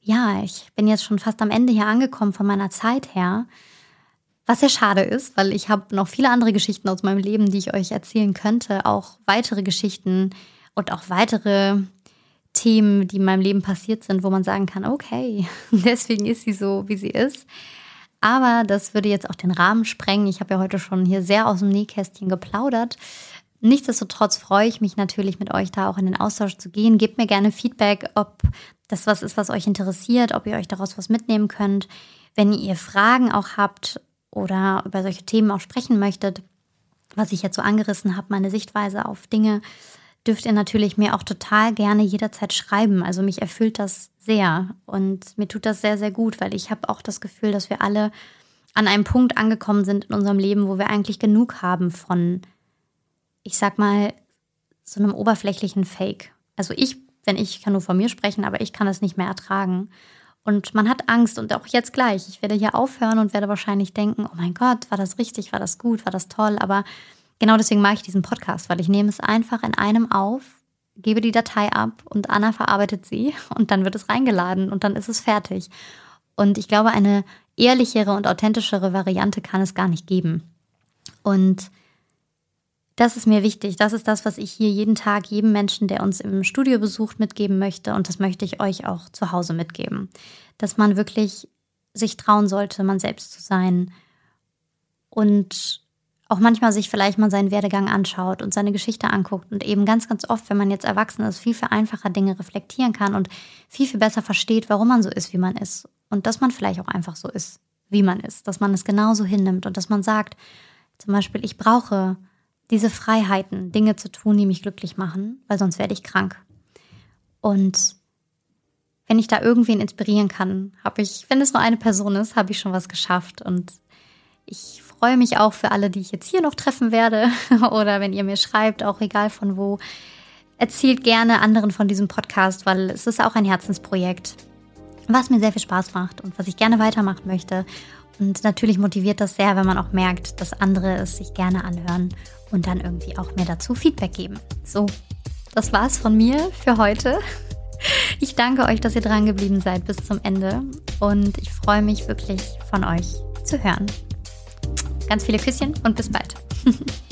ja, ich bin jetzt schon fast am Ende hier angekommen von meiner Zeit her, was sehr schade ist, weil ich habe noch viele andere Geschichten aus meinem Leben, die ich euch erzählen könnte, auch weitere Geschichten und auch weitere Themen, die in meinem Leben passiert sind, wo man sagen kann, okay, [LAUGHS] deswegen ist sie so, wie sie ist. Aber das würde jetzt auch den Rahmen sprengen. Ich habe ja heute schon hier sehr aus dem Nähkästchen geplaudert. Nichtsdestotrotz freue ich mich natürlich, mit euch da auch in den Austausch zu gehen. Gebt mir gerne Feedback, ob das was ist, was euch interessiert, ob ihr euch daraus was mitnehmen könnt. Wenn ihr Fragen auch habt oder über solche Themen auch sprechen möchtet, was ich jetzt so angerissen habe, meine Sichtweise auf Dinge, dürft ihr natürlich mir auch total gerne jederzeit schreiben. Also mich erfüllt das sehr und mir tut das sehr, sehr gut, weil ich habe auch das Gefühl, dass wir alle an einem Punkt angekommen sind in unserem Leben, wo wir eigentlich genug haben von, ich sag mal, so einem oberflächlichen Fake. Also ich, wenn ich kann nur von mir sprechen, aber ich kann das nicht mehr ertragen. Und man hat Angst und auch jetzt gleich. Ich werde hier aufhören und werde wahrscheinlich denken, oh mein Gott, war das richtig, war das gut, war das toll, aber Genau deswegen mache ich diesen Podcast, weil ich nehme es einfach in einem auf, gebe die Datei ab und Anna verarbeitet sie [LAUGHS] und dann wird es reingeladen und dann ist es fertig. Und ich glaube, eine ehrlichere und authentischere Variante kann es gar nicht geben. Und das ist mir wichtig. Das ist das, was ich hier jeden Tag jedem Menschen, der uns im Studio besucht, mitgeben möchte. Und das möchte ich euch auch zu Hause mitgeben. Dass man wirklich sich trauen sollte, man selbst zu sein und auch manchmal sich vielleicht mal seinen Werdegang anschaut und seine Geschichte anguckt und eben ganz, ganz oft, wenn man jetzt erwachsen ist, viel, viel einfacher Dinge reflektieren kann und viel, viel besser versteht, warum man so ist, wie man ist. Und dass man vielleicht auch einfach so ist, wie man ist. Dass man es genauso hinnimmt und dass man sagt, zum Beispiel, ich brauche diese Freiheiten, Dinge zu tun, die mich glücklich machen, weil sonst werde ich krank. Und wenn ich da irgendwen inspirieren kann, habe ich, wenn es nur eine Person ist, habe ich schon was geschafft. Und ich freue mich auch für alle, die ich jetzt hier noch treffen werde [LAUGHS] oder wenn ihr mir schreibt, auch egal von wo. Erzählt gerne anderen von diesem Podcast, weil es ist auch ein Herzensprojekt, was mir sehr viel Spaß macht und was ich gerne weitermachen möchte. Und natürlich motiviert das sehr, wenn man auch merkt, dass andere es sich gerne anhören und dann irgendwie auch mir dazu Feedback geben. So, das war's von mir für heute. Ich danke euch, dass ihr dran geblieben seid bis zum Ende und ich freue mich wirklich von euch zu hören. Ganz viele Küsschen und bis bald. [LAUGHS]